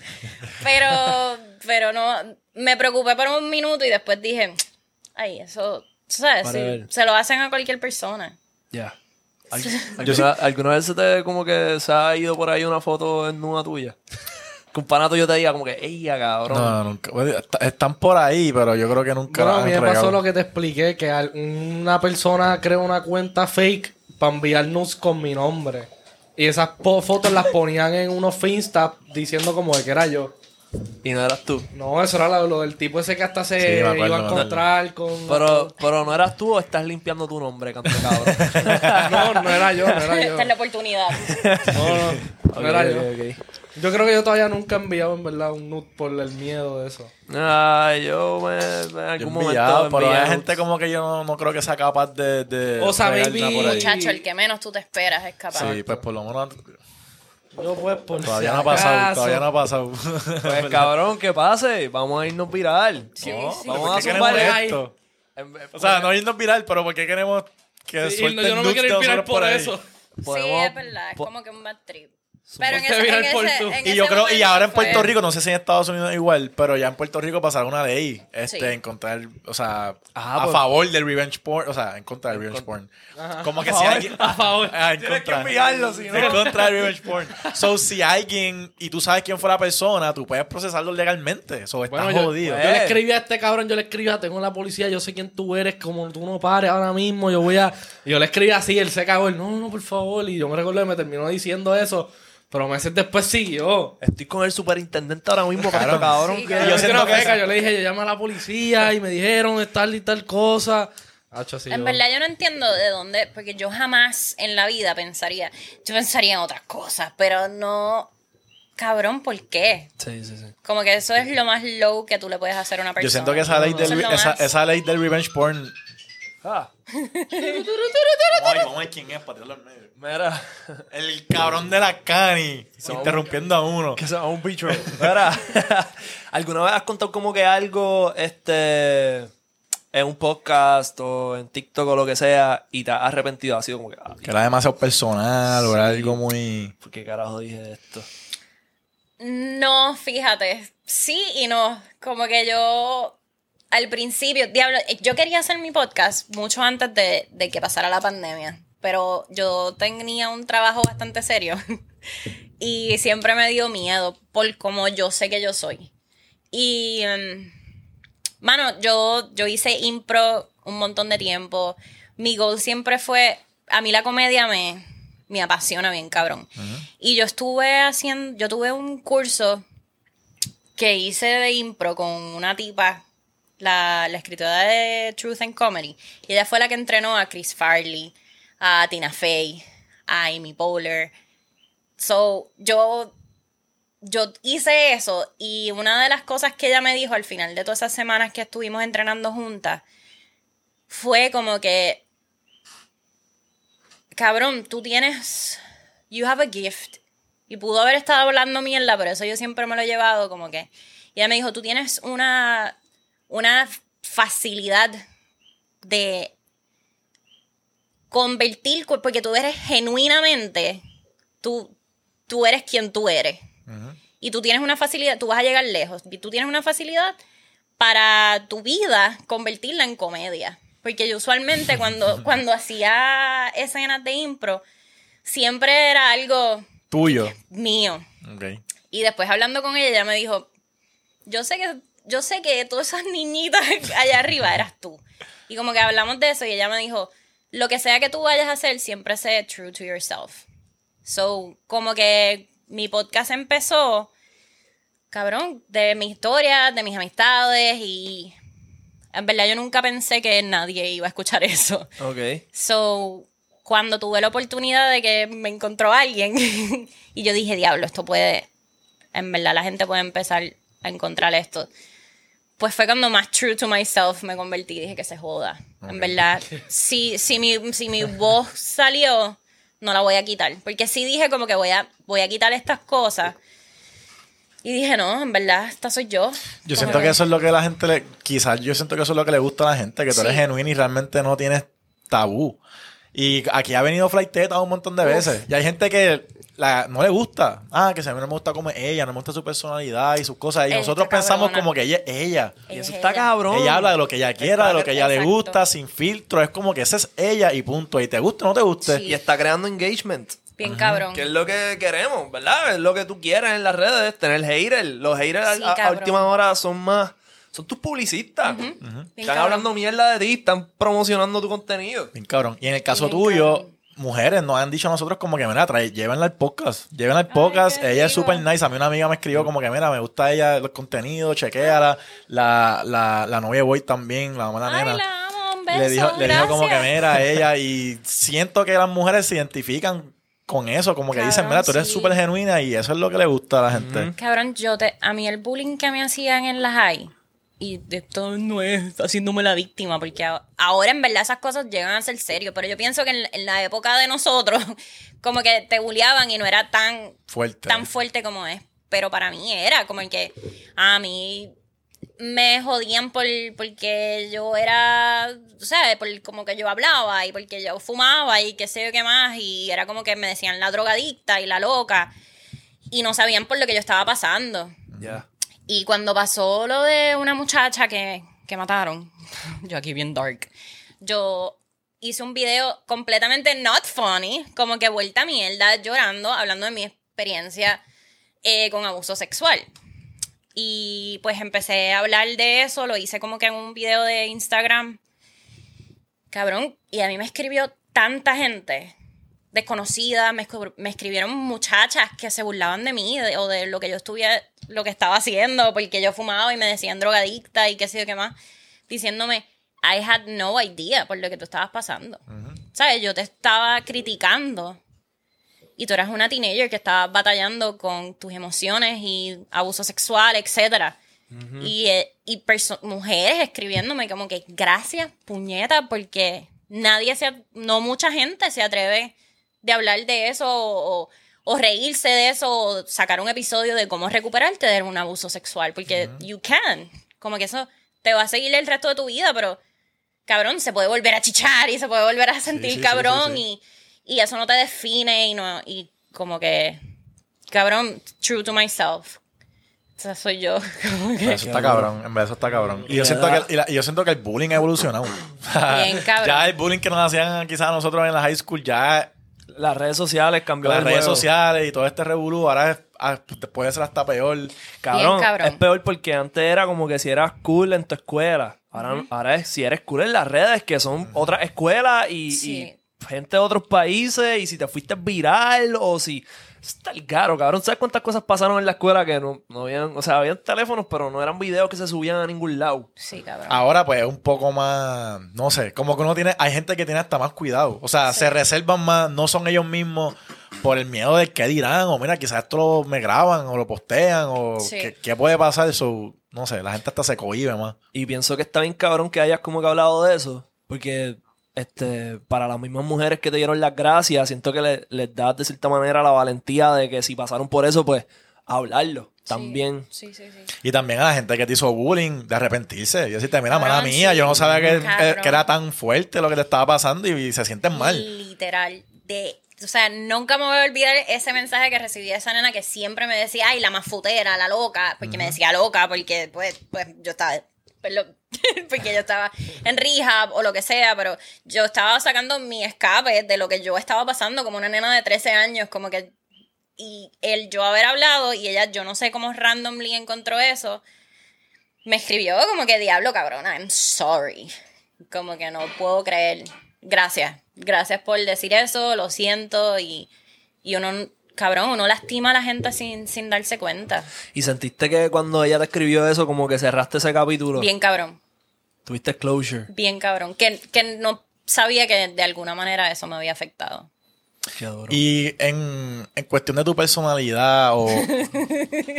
Pero, pero no, me preocupé por un minuto y después dije, ay, eso, ¿sabes? Sí, se lo hacen a cualquier persona. Ya. Al- ¿Alguna, ¿Alguna vez se te como que se ha ido por ahí una foto en nua tuya? Que un pana tuyo te diga como que, ey, cabrón. No, nunca. Bueno, est- están por ahí, pero yo creo que nunca Bueno, a han mí me pasó lo que te expliqué, que al- una persona creó una cuenta fake para enviar nudes con mi nombre. Y esas po- fotos las ponían en unos Finsta diciendo como de que era yo. Y no eras tú. No, eso era lo, lo del tipo ese que hasta se Sí, me acuerdo, iba a me encontrar con... Pero, pero no eras tú o estás limpiando tu nombre, canto cabrón. No, no era yo, no era yo. Esta es la oportunidad. No, no, no Ok, era yo. ok. Yo creo que yo todavía nunca he enviado en verdad un nude por el miedo de eso. Ay, yo me, en Yo he algún enviado, momento pero envié hay gente como que yo no, no creo que sea capaz de. de O sea, regar maybe- nada por ahí. Muchacho, el que menos tú te esperas es capaz. Sí, pues por lo menos Yo pues por todavía si no ha pasado, todavía no ha pasado. Pues cabrón, que pase. Vamos a irnos viral. Sí, No, sí. Vamos ¿por a zumbarle. esto? O sea, no irnos viral, pero ¿por qué queremos Que Sí, suelten no, yo no me quiero inspirar nosotros por eso. Sí, es verdad. Es como que un bad trip. Pero en ese, en por ese- en Y yo creo, y ahora en Puerto Rico, no sé si en Estados Unidos igual, pero ya en Puerto Rico pasaron una ley, este, Sí. en contra del, o sea, Ah, a pues- favor del revenge porn, o sea, en contra del revenge porn. Como que si favor. alguien, A favor. Ah, en Tienes que enviarlo, si no. En contra del revenge porn. So, si alguien, y tú sabes quién fue la persona, tú puedes procesarlo legalmente. Eso está Bueno, yo, jodido. yo le escribí a este cabrón, yo le escribí a, tengo la policía, yo sé quién tú eres, como tú no pares ahora mismo, yo voy a... Yo le escribí así, él se cagó, él, no, no, por favor, y yo me recuerdo que me terminó diciendo eso, pero meses después siguió. Estoy con el superintendente ahora mismo, Claro. cabrón. cabrón. Sí, que- Y yo, yo feca, esa- yo le dije, yo llamo a la policía y me dijeron tal y tal cosa. Hacho, En yo- verdad yo no entiendo de dónde, porque yo jamás en la vida pensaría, yo pensaría en otras cosas, pero no, cabrón, ¿por qué? Sí, sí, sí. Como que eso es lo más low que tú le puedes hacer a una persona. Yo siento que esa ley, del, es esa, esa ley del revenge porn. Ah, Ay, vamos a ver quién es para tirarlo al medio. mira. El cabrón de la cani, interrumpiendo a uno. Que sea un bicho. Mira, ¿alguna vez has contado como que algo, este, en un podcast o en TikTok o lo que sea, y te has arrepentido? Ha sido como que, ah, Que era demasiado personal o era algo muy. ¿por qué carajo dije esto? No, fíjate, sí y no. Como que yo al principio, diablo, eh, yo quería hacer mi podcast mucho antes de, de que pasara la pandemia, pero yo tenía un trabajo bastante serio y siempre me dio miedo por cómo yo sé que yo soy. Y, em, mano, yo, yo hice impro un montón de tiempo. Mi goal siempre fue, a mí la comedia me, me apasiona bien, cabrón. Y yo estuve haciendo, yo tuve un curso que hice de impro con una tipa, la, escritora de Truth and Comedy. Y ella fue la que entrenó a Chris Farley, a Tina Fey, a Amy Poehler. So, yo, yo hice eso y una de las cosas que ella me dijo al final de todas esas semanas que estuvimos entrenando juntas fue como que, cabrón, tú tienes, you have a gift. Y pudo haber estado hablando mierda, pero eso yo siempre me lo he llevado como que. Y ella me dijo, tú tienes una, una facilidad de convertir, porque tú eres genuinamente, tú, tú eres quien tú eres. Y tú tienes una facilidad, tú vas a llegar lejos. Y tú tienes una facilidad para tu vida convertirla en comedia. Porque yo usualmente cuando, cuando hacía escenas de impro, siempre era algo Tuyo. mío. Y después hablando con ella, ella me dijo, yo sé que, yo sé que todas esas niñitas allá arriba eras tú. Y como que hablamos de eso y ella me dijo, lo que sea que tú vayas a hacer, siempre sé true to yourself. So, como que mi podcast empezó, cabrón, de mi historia, de mis amistades y en verdad yo nunca pensé que nadie iba a escuchar eso. Ok. So, cuando tuve la oportunidad de que me encontró alguien y yo dije, diablo, esto puede, en verdad la gente puede empezar a encontrar esto. Pues fue cuando más true to myself me convertí. Dije que se joda. En verdad, si, si, mi, si mi voz salió, no la voy a quitar. Porque sí dije como que voy a, voy a quitar estas cosas. Y dije, no, en verdad, esta soy yo. Yo siento que eso es lo que la gente le. Quizás yo siento que eso es lo que le gusta a la gente, que tú eres Sí. genuino y realmente no tienes tabú. Y aquí ha venido Flight Teta un montón de veces. Y hay gente que la- no le gusta. Ah, que si a mí no me gusta como es ella, no me gusta su personalidad y sus cosas. Y nosotros está pensamos cabrona. como que ella es ella. Y Ella eso es está ella. cabrón. Ella habla de lo que ella quiera, de lo que ella le gusta, sin filtro. Es como que esa es ella y punto. Y te guste o no te guste. Sí. Y está creando engagement. Bien cabrón. Que es lo que queremos, ¿verdad? Es lo que tú quieres en las redes, tener haters. Los haters Sí, a- a, última hora son más... Son tus publicistas. Están cabrón. hablando mierda de ti, están promocionando tu contenido. Bien cabrón. Y en el caso Bien tuyo, cabrón. Mujeres nos han dicho a nosotros como que, mira, trae, llévenla al podcast. Llévenla al podcast. ella es súper nice. A mí una amiga me escribió como que, mira, me gusta ella los contenidos, chequéala. La, la, la novia de Boy también, la mamá de la Ay, nena. la amo, un beso, le dijo, le dijo como que, mira, ella. Y siento que las mujeres se identifican con eso. Como que dicen, mira, tú eres sí. súper genuina y eso es lo que le gusta a la gente. Cabrón, yo te, a mí el bullying que me hacían en la high, y esto no es haciéndome la víctima, porque a- ahora en verdad esas cosas llegan a ser serio, pero yo pienso que en, en la época de nosotros, como que te bulleaban y no era tan, Fuerte. tan fuerte como es, pero para mí era como el que a mí me jodían por, porque yo era, o sea, por como que yo hablaba y porque yo fumaba y qué sé yo qué más. Y era como que me decían la drogadicta y la loca. Y no sabían por lo que yo estaba pasando. Ya. Y cuando pasó lo de una muchacha que, que mataron, yo aquí bien dark, yo hice un video completamente not funny, como que vuelta a mierda, llorando, hablando de mi experiencia eh, con abuso sexual. Y pues empecé a hablar de eso, lo hice como que en un video de Instagram. Cabrón, y a mí me escribió tanta gente desconocida, me, me escribieron muchachas que se burlaban de mí de- o de lo que yo estuviera, lo que estaba haciendo, porque yo fumaba y me decían drogadicta y qué sé yo qué más, diciéndome, I had no idea por lo que tú estabas pasando. ¿Sabes? Yo te estaba criticando y tú eras una teenager que estaba batallando con tus emociones y abuso sexual, etcétera. Y, eh, y mujeres escribiéndome como que gracias, puñeta, porque nadie se, no mucha gente se atreve de hablar de eso o, o reírse de eso o sacar un episodio de cómo recuperarte de un abuso sexual, porque you can, como que eso te va a seguir el resto de tu vida, pero cabrón, se puede volver a chichar y se puede volver a sentir sí, sí, cabrón sí, Y, y eso no te define y no y como que cabrón, true to myself. O sea, soy yo. Como que- Eso está cabrón, en verdad eso está cabrón. Y yo, siento que, y la- y yo siento que el bullying ha evolucionado. Bien cabrón. Ya el bullying que nos hacían quizás nosotros en la high school, ya Las redes sociales cambió las el redes juego. sociales y todo este revolú, ahora es- ah, puede ser hasta peor. Cabrón, cabrón. es peor porque antes era como que si eras cool en tu escuela. Ahora, ahora es si eres cool en las redes, que son otras escuelas y, Sí. y gente de otros países, y si te fuiste viral o si... Está el caro, cabrón. ¿Sabes cuántas cosas pasaron en la escuela que no, no habían... O sea, habían teléfonos, pero no eran videos que se subían a ningún lado. Sí, cabrón. Ahora pues es un poco más, no sé, como que uno tiene, hay gente que tiene hasta más cuidado. O sea, se reservan más, no son ellos mismos por el miedo de qué dirán, o mira, quizás esto lo- me graban o lo postean, o Sí. qué, qué puede pasar. Eso, no sé, la gente hasta se cohibe más. Y pienso que está bien cabrón que hayas como que hablado de eso. Porque este, para las mismas mujeres que te dieron las gracias, siento que le- les das de cierta manera la valentía de que si pasaron por eso, pues hablarlo también. Sí, sí, sí. Y también a la gente que te hizo bullying, de arrepentirse. Y decirte, mira, mala mía, sí. yo no sabía que, que era tan fuerte lo que te estaba pasando y, se sienten mal. Literal. De, o sea, nunca me voy a olvidar ese mensaje que recibí de esa nena que siempre me decía, ay, la más futera, la loca. Porque me decía loca, porque pues, pues yo estaba. perdón, porque yo estaba en rehab o lo que sea, pero yo estaba sacando mi escape de lo que yo estaba pasando como una nena de 13 años, como que. Y el yo haber hablado y ella, yo no sé cómo randomly encontró eso, me escribió como que diablo cabrona, I'm sorry. Como que no puedo creer. Gracias. Gracias por decir eso, lo siento y, y uno, cabrón, uno lastima a la gente sin, sin darse cuenta. Y sentiste que cuando ella te escribió eso, como que cerraste ese capítulo. Bien cabrón, Tuviste closure. bien cabrón. Que, que no sabía que de alguna manera eso me había afectado. Qué duro. Y en, en cuestión de tu personalidad o...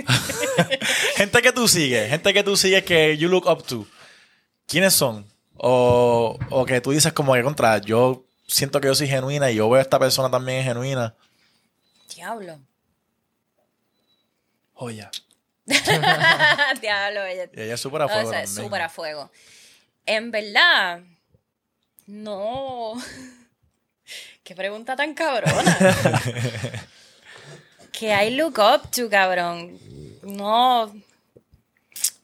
gente que tú sigues, gente que tú sigues que you look up to, ¿quiénes son? O, o que tú dices como que contra, yo siento que yo soy genuina y yo veo a esta persona también es genuina. Diablo. Joya. Diablo, ella. Y ella es súper a No, fuego o sea, es también. súper a fuego. En verdad, no. Qué pregunta tan cabrona. que I look up to, cabrón. No.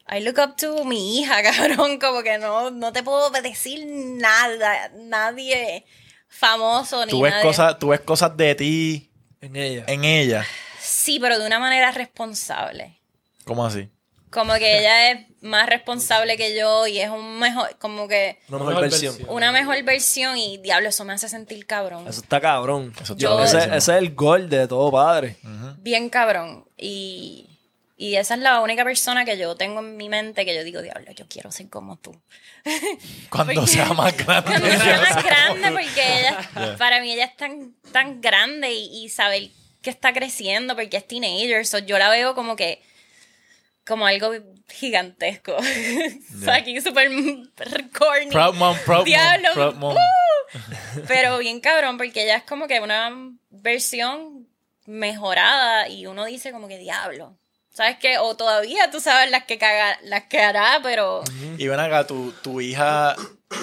I look up to mi hija, cabrón. Como que no, no te puedo decir nada. Nadie famoso ni Tú ves, nadie. cosas, tú ves cosas de ti En ella. en ella. Sí, pero de una manera responsable. ¿Cómo así? Como que ella es más responsable que yo y es un mejor, como que Una mejor versión. una mejor versión y diablo, eso me hace sentir cabrón. Eso está cabrón. Eso Yo- te ese, es el gol de todo padre. Bien cabrón. Y, y esa es la única persona que yo tengo en mi mente que yo digo, diablo, yo quiero ser como tú. Cuando Porque- sea más grande. Cuando sea más grande, porque ella, para mí ella es tan, tan grande y, y saber que está creciendo porque es teenager, so yo la veo como que como algo gigantesco. O sea, aquí súper corny. Proud mom, proud Diablo. mom, proud mom. Pero bien cabrón, porque ella es como que una versión mejorada y uno dice como que diablo. ¿Sabes qué? O todavía tú sabes las que caga, las que hará, pero Y ven acá, tu, tu hija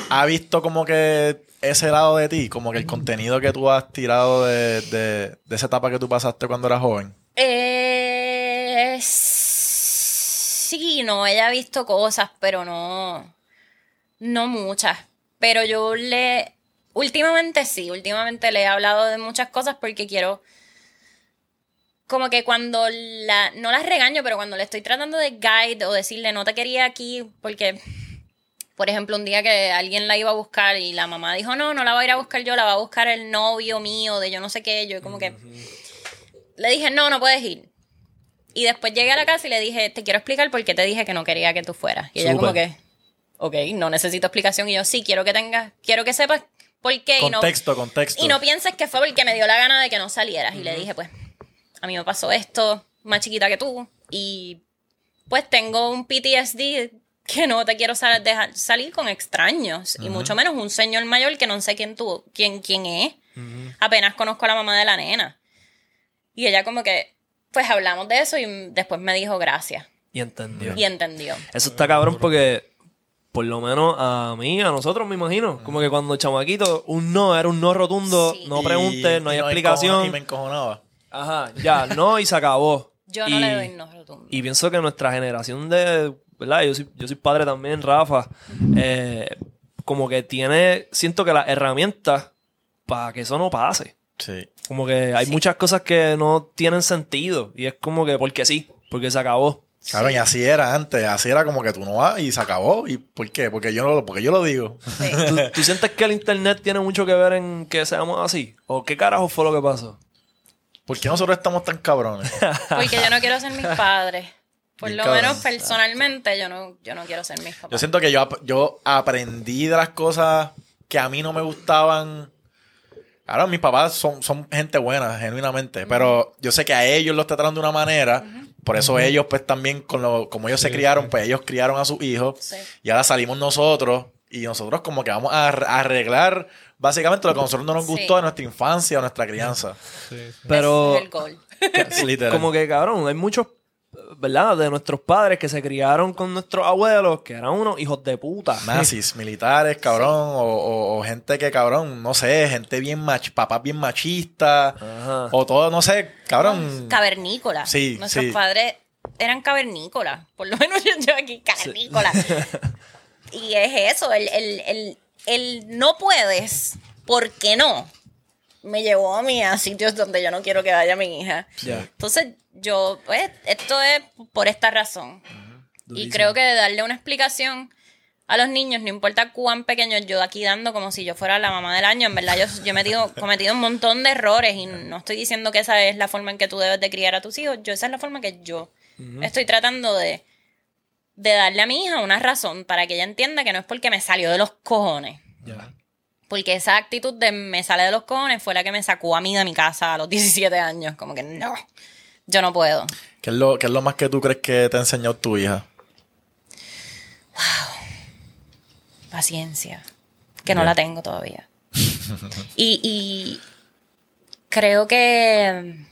ha visto como que ese lado de ti, como que el contenido que tú has tirado de, de, de esa etapa que tú pasaste cuando eras joven. Eh, sí, no, ella ha visto cosas, pero no, no muchas. Pero yo le, últimamente sí, últimamente le he hablado de muchas cosas porque quiero, como que cuando la, no las regaño, pero cuando le estoy tratando de guide o decirle no te quería aquí, porque, por ejemplo, un día que alguien la iba a buscar y la mamá dijo, no, no la voy a ir a buscar yo, la va a buscar el novio mío de yo no sé qué, yo como que le dije, no, no puedes ir. Y después llegué a la casa y le dije, te quiero explicar por qué te dije que no quería que tú fueras. Y ella como que, ok, no necesito explicación. Y yo, sí, quiero que tengas, quiero que sepas por qué. Y no, Contexto, contexto. y no pienses que fue porque me dio la gana de que no salieras. Y le dije, pues, a mí me pasó esto, más chiquita que tú. Y pues tengo un PTSD que no te quiero sal- dejar salir con extraños. Y mucho menos un señor mayor que no sé quién tú, quién, quién es. Apenas conozco a la mamá de la nena. Y ella como que, pues hablamos de eso y después me dijo gracias. Y entendió. Y entendió. Eso está cabrón porque, por lo menos a mí, a nosotros me imagino, como que cuando chamaquito, un no era un no rotundo, Sí. no Y- preguntes, no y hay me explicación. Y me encojonaba. Ajá, ya, no y se acabó. Yo no Y- le doy no rotundo. Y pienso que nuestra generación de, ¿verdad? Yo soy, yo soy padre también, Rafa. eh, como que tiene, siento que las herramientas para que eso no pase. Sí. Como que hay muchas cosas que no tienen sentido. Y es como que porque sí, porque se acabó. Claro, y así era antes. Así era como que tú no vas y se acabó. ¿Y por qué? Porque yo, no, porque yo lo digo. Sí. ¿Tú, tú sientes que el internet tiene mucho que ver en que seamos así? ¿O qué carajo fue lo que pasó? ¿Por qué nosotros estamos tan cabrones? Porque yo no quiero ser mis padres. Por lo menos personalmente yo no, yo no quiero ser mis papás. Yo siento que yo, yo aprendí de las cosas que a mí no me gustaban. Claro, mis papás son, son gente buena, genuinamente. Pero yo sé que a ellos los trataron de una manera. Por eso ellos, pues también, con lo, como ellos se criaron, pues ellos criaron a sus hijos. Sí. Y ahora salimos nosotros. Y nosotros, como que vamos a ar- a arreglar básicamente lo que a nosotros no nos Sí. gustó de nuestra infancia o nuestra crianza. Pero es el gol. Literal. como que cabrón, hay muchos, ¿verdad? De nuestros padres que se criaron con nuestros abuelos, que eran unos hijos de puta. nazis, militares, cabrón, o, o- o gente que, cabrón, no sé, gente bien mach, papás bien machistas, Ajá. o todo, no sé, cabrón. Cavernícola. Sí, Nuestros sí. padres eran cavernícolas. Por lo menos yo, yo aquí, cavernícola. y es eso, el, el, el, el no puedes, ¿por qué no? Me llevó a mí a sitios donde yo no quiero que vaya mi hija. Ya. Entonces, yo, pues, esto es por esta razón. Y creo que darle una explicación a los niños, no importa cuán pequeños, yo aquí dando como si yo fuera la mamá del año, en verdad yo, yo he metido, cometido un montón de errores y no estoy diciendo que esa es la forma en que tú debes de criar a tus hijos, yo esa es la forma que yo estoy tratando de, de darle a mi hija una razón para que ella entienda que no es porque me salió de los cojones. Porque esa actitud de me sale de los cojones fue la que me sacó a mí de mi casa a los 17 años. Como que no, yo no puedo. ¿Qué es, lo, ¿Qué es lo más que tú crees que te ha enseñado tu hija? Paciencia. Que no la tengo todavía. y, y creo que.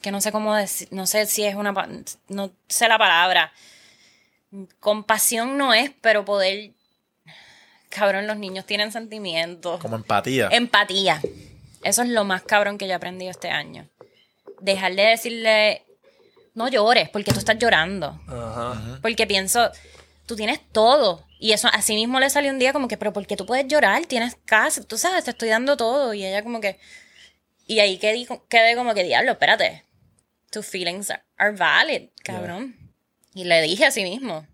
Que no sé cómo decir. No sé si es una. No sé la palabra. Compasión no es, pero poder. Cabrón, los niños tienen sentimientos. Como empatía. Empatía. Eso es lo más cabrón que yo he aprendido este año. Dejar de decirle, no llores, porque tú estás llorando. Ajá. Porque pienso, tú tienes todo. Y eso así mismo le salió un día como que, pero ¿por qué tú puedes llorar? Tienes casa, tú sabes, te estoy dando todo. Y ella como que... Y ahí quedé, quedé como que, diablo, espérate. Tus feelings are, are valid, cabrón. Y le dije a sí mismo.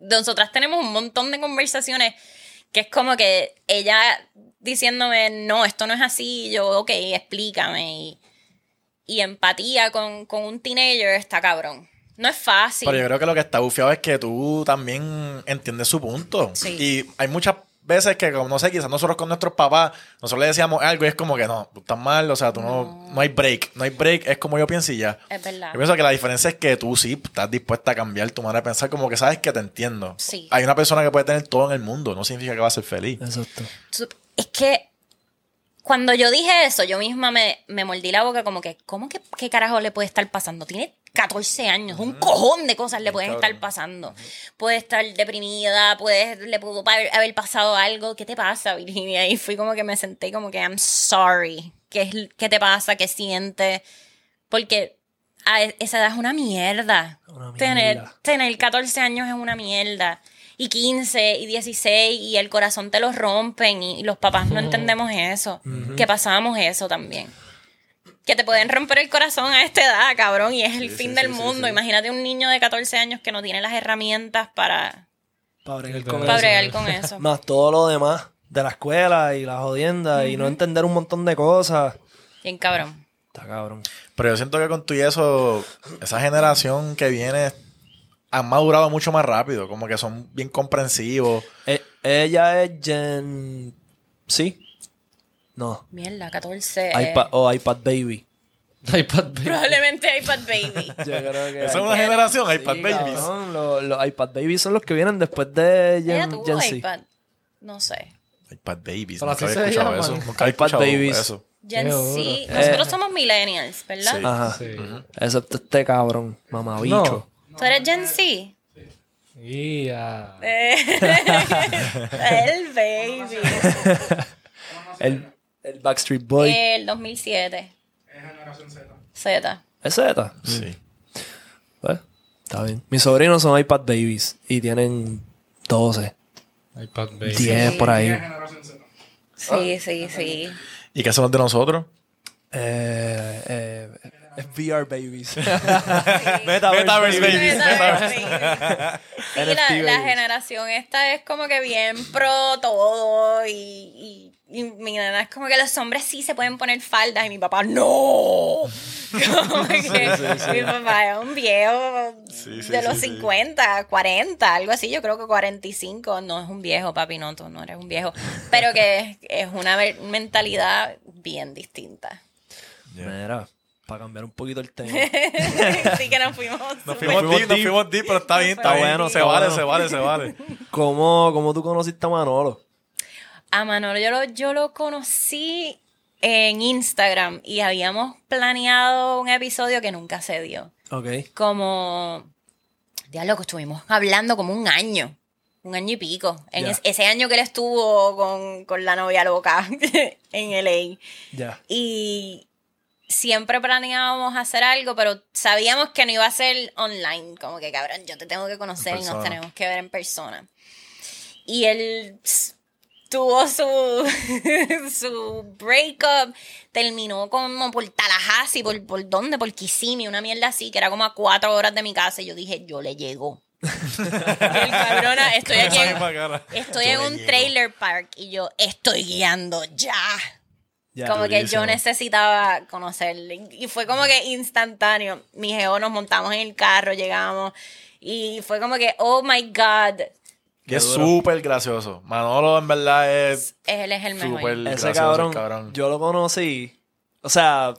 Nosotras tenemos un montón de conversaciones que es como que ella diciéndome, no, esto no es así. Y yo, ok, explícame. Y, y empatía con, con un teenager está cabrón. No es fácil. Pero yo creo que lo que está bufiado es que tú también entiendes su punto. Sí. Y hay muchas veces que, como no sé, quizás nosotros con nuestros papás, nosotros le decíamos algo y es como que no, tú estás mal, o sea, tú no, no hay break. No hay break, es como yo pienso y ya. Es verdad. Yo pienso que la diferencia es que tú sí estás dispuesta a cambiar tu manera de pensar, como que sabes que te entiendo. Sí. Hay una persona que puede tener todo en el mundo, no significa que va a ser feliz. Exacto. Es que cuando yo dije eso, yo misma me, me mordí la boca como que, ¿cómo que qué carajo le puede estar pasando? Tiene 14 años, un cojón de cosas le pueden estar pasando. Puede estar deprimida, puede, le pudo haber pasado algo. ¿Qué te pasa, Virginia? Y fui como que me senté como que, I'm sorry. ¿Qué, es, qué te pasa? ¿Qué sientes? Porque a e- esa edad es una mierda. Una Tener, mierda. tener 14 años es una mierda. Y 15 y 16 y el corazón te lo rompen y, y los papás no entendemos eso. Que pasamos eso también. Que te pueden romper el corazón a esta edad, cabrón, y es el fin del mundo. Imagínate un niño de 14 años que no tiene las herramientas para, Para bregar con para eso. bregar con eso. Más todo lo demás de la escuela y las jodiendas y no entender un montón de cosas. Bien cabrón. Está cabrón. Pero yo siento que con tu y eso, esa generación que viene han madurado mucho más rápido. Como que son bien comprensivos. Eh, ella es Gen... ¿Sí? No. Mierda, 14. iPad, o iPad Baby. iPad Baby. Probablemente iPad Baby. Yo creo que... Esa es una generación, iPad Sí, Babies. cabrón, los, los iPad Babies son los que vienen después de Gen, tuvo Gen Z. iPad. No sé. iPad Babies. Pero Nunca había escuchado llaman. eso. Nunca iPad escuchado Babies. eso. Gen Qué Z. duro. Nosotros Eh. somos millennials, ¿verdad? Sí. Ajá. Sí. Excepto este cabrón, mamabicho. ¿Tú eres Gen Z? Ya. Eh, el baby. El, el Backstreet Boy. El 2007. Z. ¿Es Z? Sí. Pues, está bien. Mis sobrinos son iPad Babies y tienen 12, iPad Baby. 10 por ahí. Sí, sí, sí. ¿Y qué son los de nosotros? Eh, eh, es VR Babies. Metaverse Babies. Sí, la, la generación esta es como que bien pro todo y, y, y mi nena es como que los hombres sí se pueden poner faldas y mi papá no. Como que mi papá es un viejo Sí, sí, de sí, los sí. 50, 40, algo así. Yo creo que 45 no es un viejo, papi, no, tú no eres un viejo. Pero que es una mentalidad bien distinta. Mira, para cambiar un poquito el tema. sí que nos fuimos. Nos fuimos deep, nos fuimos deep, pero está bien, está, bueno, se vale, se vale, se vale. ¿Cómo, ¿Cómo tú conociste a Manolo? A Manolo yo lo, yo lo conocí en Instagram y habíamos planeado un episodio que nunca se dio. Ok. Como, ya lo que estuvimos hablando como un año, un año y pico. En es- ese año que él estuvo con, con la novia loca en LA. Ya. Y siempre planeábamos hacer algo, pero sabíamos que no iba a ser online. Como que, cabrón, yo te tengo que conocer y nos tenemos que ver en persona. Y él tuvo su, su breakup, terminó como por Tallahassee, por, por dónde, por Kissimmee, una mierda así, que era como a cuatro horas de mi casa. Y yo dije, yo le llego. el cabrona, estoy aquí en, estoy Yo en un llego. trailer park y yo estoy guiando ya. Ya. como que yo necesitaba conocerle. Y fue como que instantáneo. Mi geo nos montamos en el carro, llegamos. Y fue como que, oh my God. Y es súper gracioso. Manolo, en verdad, es Él es el mejor. súper Ese gracioso, cabrón, el cabrón. yo lo conocí. O sea,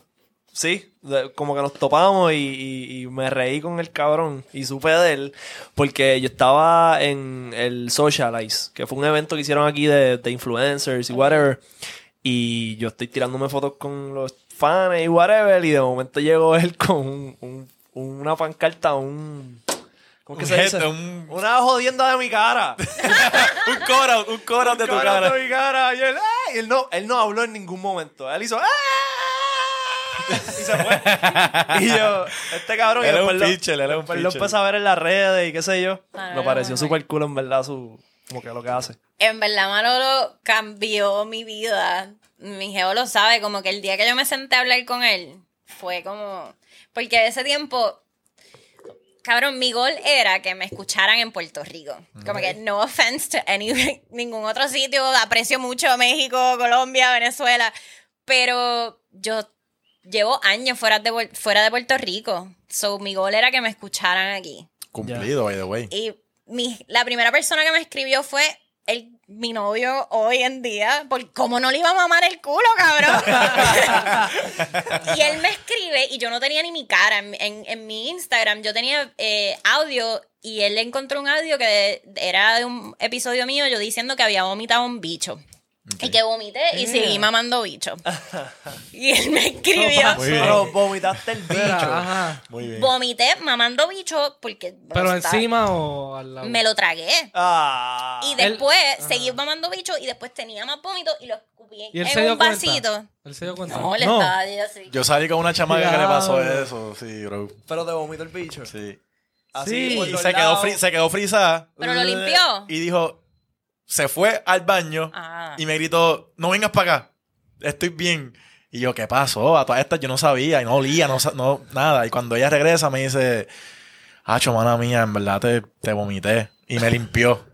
sí, como que nos topamos y, y- y me reí con el cabrón y supe de él porque yo estaba en el Socialize, que fue un evento que hicieron aquí de, de influencers y whatever. Y yo estoy tirándome fotos con los fans y whatever. Y de momento llegó él con un- un- una pancarta, un. ¿Cómo que Un se dice? un- Una jodienda de mi cara. un coro, un coro de tu cara. de mi cara. Y él, ¡ay! Y él no, él no habló en ningún momento. Él hizo, ¡ah! Y se fue. y yo, este cabrón. y Él es después un lo- pitcher, él es un después lo pitcher. empecé a ver en las redes y qué sé yo. Ah, Me no, pareció súper cool, en verdad, su, como que lo que hace. En verdad, Manolo cambió mi vida. Mi geo lo sabe, como que el día que yo me senté a hablar con él, fue como... Porque ese tiempo, cabrón, mi gol era que me escucharan en Puerto Rico. Como que no offense to any, ningún otro sitio, aprecio mucho México, Colombia, Venezuela, pero yo llevo años fuera de, fuera de Puerto Rico. So, mi gol era que me escucharan aquí. Cumplido, by the way. Y mi, la primera persona que me escribió fue el, mi novio hoy en día. Por cómo no le iba a mamar el culo, cabrón. y él me escribe y yo no tenía ni mi cara. En, en- en mi Instagram yo tenía eh, audio y él encontró un audio que era de un episodio mío yo diciendo que había vomitado un bicho. Y que vomité y seguí mamando bicho. y él me escribió. Pero vomitaste el bicho. Ajá. Muy bien. Vomité mamando bicho porque. ¿Pero encima o al lado? Me lo tragué. Ah. Y Él- después seguí mamando bicho y después tenía más vómito y lo escupí ¿Y él en se dio un cuenta? vasito. Él se dio cuenta. No, le No. estaba yo así. Yo salí con una chamaca que le pasó eso, sí, bro. Pero te vomitó el bicho. Sí. Así Sí. Y se quedó, fri- se quedó frisada Pero lo limpió. y dijo, se fue al baño Ah. y me gritó, no vengas para acá, estoy bien. Y yo, ¿qué pasó? A todas estas yo no sabía y no olía, no, no nada. Y cuando ella regresa me dice, Hacho, mana mía, en verdad te, te vomité. Y me limpió.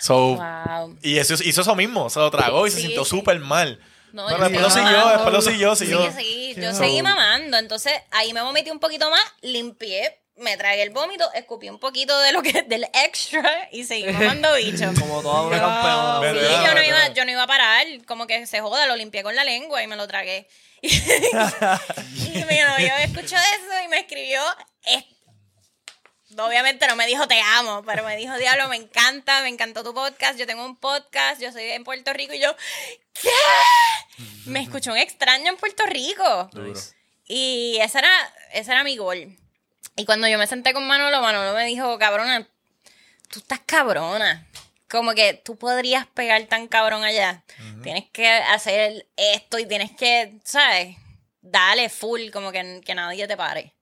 So, Wow. y eso, hizo eso mismo, se lo tragó y se sintió sí. súper mal. No, Pero después lo siguió, después lo siguió, Sí, siguió. yo seguí, yo So- seguí mamando. Entonces ahí me vomité un poquito más, limpié, me tragué el vómito, escupí un poquito de lo que del extra y seguí mamando bicho. Como toda una campeona. Sí, ¿Verdad? yo no, ¿Verdad? iba, yo no iba a parar, como que se joda, lo limpié con la lengua y me lo tragué. y mi novio escuchó eso y me escribió, es- obviamente no me dijo te amo, pero me dijo, diablo, me encanta, me encantó tu podcast, yo tengo un podcast, yo soy en Puerto Rico y yo, ¿qué? Me escuchó un extraño en Puerto Rico. Y ese era, ese era mi gol. Y cuando yo me senté con Manolo, Manolo me dijo, cabrona, tú estás cabrona. Como que tú podrías pegar tan cabrón allá. Tienes que hacer esto y tienes que, ¿sabes? Dale full, como que, que nadie te pare.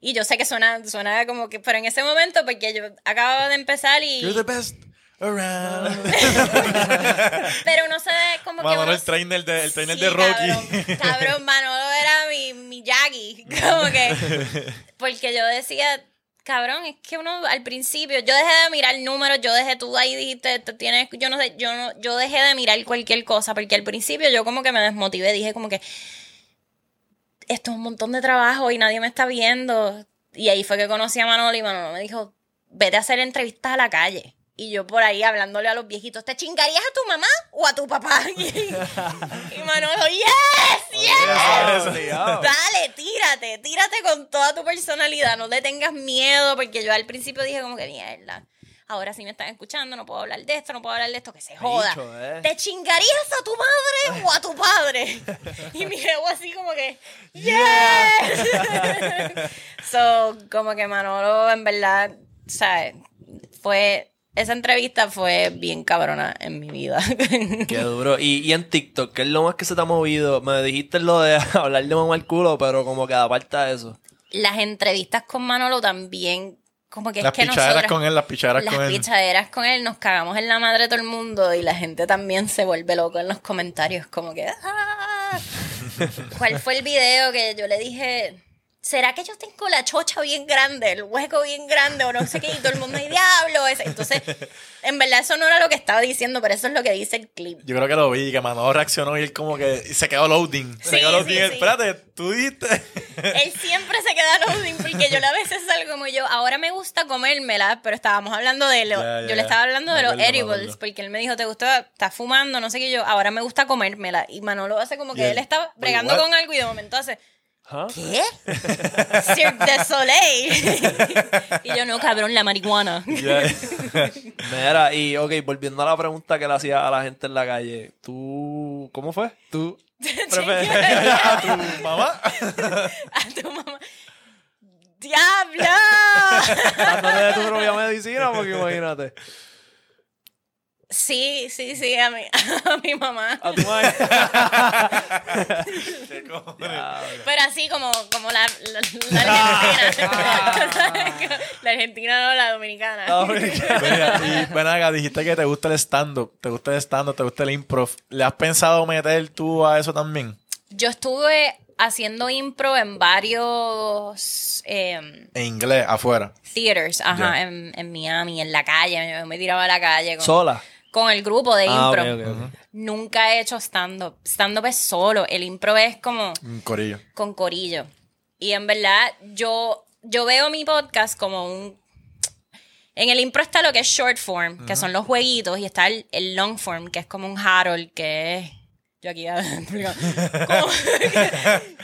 Y yo sé que suena, suena como que, pero en ese momento, porque yo acababa de empezar y... You're the best around. Pero no sé, como que... Manolo, uno- el trainer de, el trainer Sí, de Rocky. Cabrón, cabrón, Manolo era mi, mi Jackie. Como que. Porque yo decía, cabrón, es que uno al principio, yo dejé de mirar números, yo dejé, tú ahí dijiste, tú tienes, yo no sé, yo no, yo dejé de mirar cualquier cosa, porque al principio yo como que me desmotivé, dije como que esto es un montón de trabajo y nadie me está viendo. Y ahí fue que conocí a Manolo y Manolo me dijo, vete a hacer entrevistas a la calle. Y yo por ahí hablándole a los viejitos, ¿te chingarías a tu mamá o a tu papá? Y, y Manolo, yes, yes. Dale, tírate, tírate con toda tu personalidad, no le tengas miedo, porque yo al principio dije como que mierda. Ahora sí me están escuchando, no puedo hablar de esto, no puedo hablar de esto, que se joda. Eh. ¿Te chingarías a tu madre o a tu padre? Y mi ego así como que, yes. so, como que Manolo, en verdad, ¿sabes? Fue, esa entrevista fue bien cabrona en mi vida. Qué duro. Y, y en TikTok, ¿qué es lo más que se te ha movido? Me dijiste lo de hablar de mamá al culo, pero como que aparte de eso. Las entrevistas con Manolo también, como que Las es que pichaderas nosotras... con él, las pichaderas las con él. pichaderas con él, nos cagamos en la madre de todo el mundo y la gente también se vuelve loco en los comentarios, como que... "Ah". ¿Cuál fue el video que yo le dije? ¿Será que yo tengo la chocha bien grande, el hueco bien grande o no sé qué? Y todo el mundo, ¡ay, diablo! ese". Entonces, en verdad eso no era lo que estaba diciendo, pero eso es lo que dice el clip. Yo creo que lo vi, que Manolo reaccionó y él como que se quedó loading. Sí, se quedó loading. sí, sí. Espérate, tú dijiste. Él siempre se queda loading porque yo a veces salgo como yo, ahora me gusta comérmela, pero estábamos hablando de lo, Ya, ya, yo le estaba hablando de los acuerdo, me edibles, porque él me dijo, ¿te gusta? ¿Estás fumando? No sé qué yo, ahora me gusta comérmela. Y Manolo hace como que él, él está "Wait, bregando what?" con algo y de momento hace, ¿qué? Cirque de Soleil. y yo, no, cabrón, la marihuana. Mira, y ok, volviendo a la pregunta que le hacía a la gente en la calle. ¿Tú. ¿Cómo fue? ¿Tú. prefieres- a tu mamá. a tu mamá. ¡Diablo! Dándote de tu propia medicina, porque imagínate. Sí, sí, sí, a mi, a mi mamá. A tu madre. Pero así como, como la, la, la argentina. la argentina no, la dominicana. Mira, y ven acá, dijiste que te gusta el stand-up, te gusta el stand-up, te gusta el improv. ¿Le has pensado meter tú a eso también? Yo estuve haciendo impro en varios eh, En inglés, afuera. theaters, ajá, en, en Miami, en la calle. Yo me tiraba a la calle con, Sola. Con el grupo de Ah, impro. Nunca he hecho stand-up. Stand-up es solo. El impro es como Un corillo. con corillo. Y en verdad, yo, yo veo mi podcast como un. En el impro está lo que es short form, que son los jueguitos, y está el, el long form, que es como un Harold, que es. Yo aquí. como,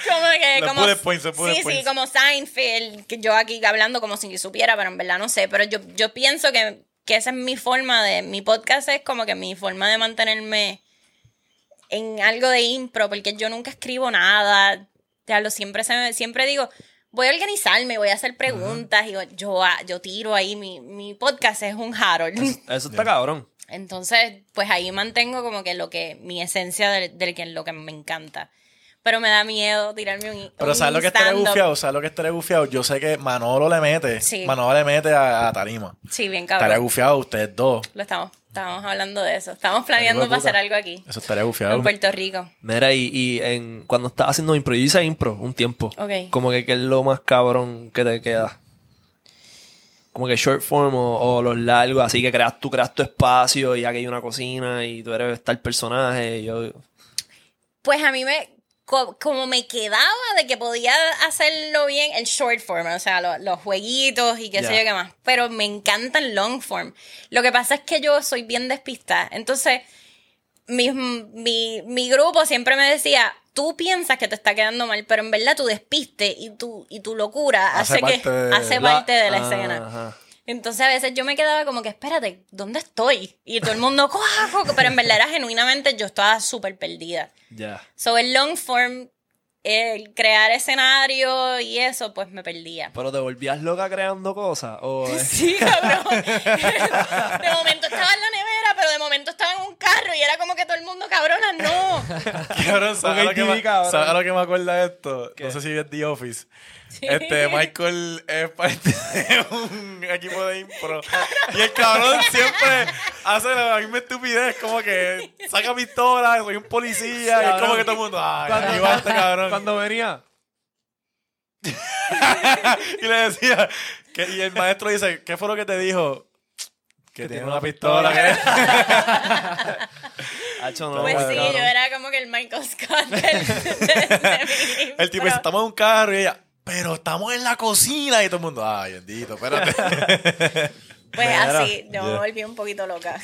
como que. Como, points, bullet sí, como Seinfeld, que yo aquí hablando como si supiera, pero en verdad no sé. Pero yo, yo pienso que que esa es mi forma de, mi podcast es como que mi forma de mantenerme en algo de impro, porque yo nunca escribo nada, ya lo siempre, se me- siempre digo, voy a organizarme, voy a hacer preguntas, y yo, yo, ah, yo tiro ahí, mi, mi podcast es un Harold. Eso está cabrón. Entonces, pues ahí mantengo como que lo que, mi esencia de, de que lo que me encanta. Pero me da miedo tirarme un Pero un ¿sabes lo que stand-up. bufiado? ¿Sabes lo que estaría bufiado? Yo sé que Manolo le mete. Sí. Manolo le mete a, a Tarima. Sí, bien Estaría cabrón. bufiado ustedes dos. Lo estamos, estábamos hablando de eso. Estamos planeando puta. algo aquí. Eso estaría bufiado. En Puerto Rico. Mira, y, y en, cuando estás haciendo impro, yo hice impro un tiempo. Ok. Como que qué es lo más cabrón que te queda. Como que short form o, o los largos, así que creas, tú creas tu espacio y aquí hay una cocina y tú eres tal personaje. y Yo, Pues a mí me. Co- como me quedaba de que podía hacerlo bien el short form, o sea, lo- los jueguitos y qué sé yo qué más. Pero me encanta el long form. Lo que pasa es que yo soy bien despistada. Entonces, mi, mi, mi grupo siempre me decía, tú piensas que te está quedando mal, pero en verdad tu despiste y tu, y tu locura Hace hace, que de- hace La- parte de la Ah, escena. ajá. Entonces a veces yo me quedaba como que, espérate, ¿dónde estoy? Y todo el mundo, "Cuá, cuá", pero en verdad era genuinamente yo estaba súper perdida. Ya. So el long form, el crear escenario y eso, pues me perdía. Pero te volvías loca creando cosas. O, Sí, cabrón. De momento estaba en la nevera, pero de momento estaba en un carro y era como que todo el mundo, cabrona, no. Cabrón, ¿sabes lo que TV, me- cabrón. ¿sabes lo que me acuerda de esto? ¿Qué? No sé si es The Office. Este, Michael es parte de un equipo de impro. Y el cabrón siempre hace la misma estupidez, como que saca pistola, soy un policía, y es como que todo el mundo, ay, Cuando- va este cabrón. Cuando venía. y le decía, que, y el maestro dice, ¿qué fue lo que te dijo? Que tiene una pistola. que- Hacho, no, Pues sí, cabrón. yo era como que el Michael Scott del, de- El tipo dice, estamos en un carro y ella, pero estamos en la cocina. Y todo el mundo, ay, bendito, espérate. Pues Mira, así, yo me yeah. volví un poquito loca.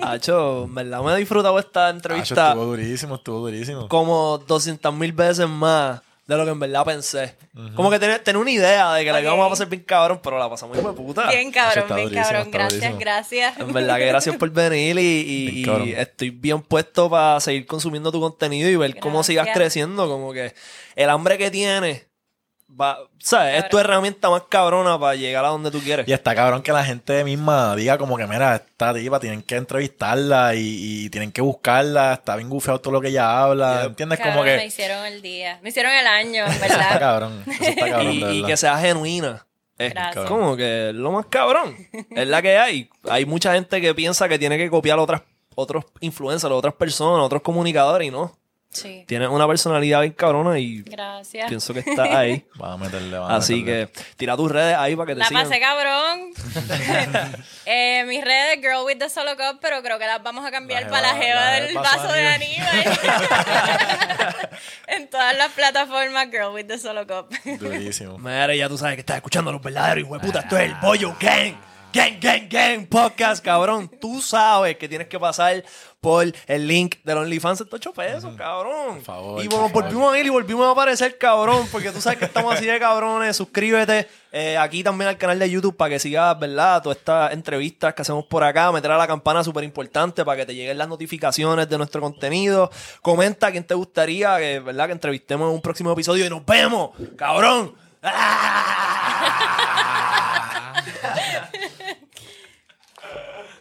Hacho, en verdad me he disfrutado esta entrevista estuvo durísimo, estuvo durísimo. como 200 mil veces más de lo que en verdad pensé. Como que tenía, tenía una idea de que la Ok. íbamos a pasar bien cabrón, pero la pasamos muy de puta. Bien cabrón, bien durísimo, cabrón. Gracias, durísimo. gracias. En verdad que gracias por venir y, y- Bien y cabrón. estoy bien puesto para seguir consumiendo tu contenido y ver cómo sigas creciendo. Como que el hambre que tienes, va, ¿sabes? Es tu herramienta más cabrona para llegar a donde tú quieres. Y está cabrón que la gente misma diga como que, mira, esta tipa tienen que entrevistarla y, y tienen que buscarla, está bien gufeado todo lo que ella habla. ¿entiendes? Cabrón, como Me que... hicieron el día. Me hicieron el año, en Eso está verdad. cabrón, eso está cabrón, y, de y verdad. que sea genuina. Es Gracias. como que es lo más cabrón. es la que hay. Hay mucha gente que piensa que tiene que copiar otras otros influencers, otras personas, otros comunicadores y no. Sí. Tienes una personalidad bien cabrona y Gracias. pienso que está ahí. Vamos a meterle, vamos a Así meterle. que tira tus redes ahí para que te La sigan. pasé cabrón. eh, mis redes, Girl with the Solo Cup, pero creo que las vamos a cambiar La para la jeva- la del vaso de Aníbal. en todas las plataformas, Girl with the Solo Cup. Durísimo. Mira, ya tú sabes que estás escuchando a los verdaderos hijos de puta. Esto es el Bollo Gang. Gang, gang, gang. Podcast, cabrón. Tú sabes que tienes que pasar por el link del OnlyFans. Estos 8 pesos, cabrón. Por favor, y por bueno, favor. volvimos a ir y volvimos a aparecer, cabrón. Porque tú sabes que estamos así de cabrones. Suscríbete eh, aquí también al canal de YouTube para que sigas, ¿verdad? Todas estas entrevistas que hacemos por acá. Meter a la campana súper importante para que te lleguen las notificaciones de nuestro contenido. Comenta a quién te gustaría que, ¿verdad? Que entrevistemos en un próximo episodio y nos vemos, cabrón. ¡Ah!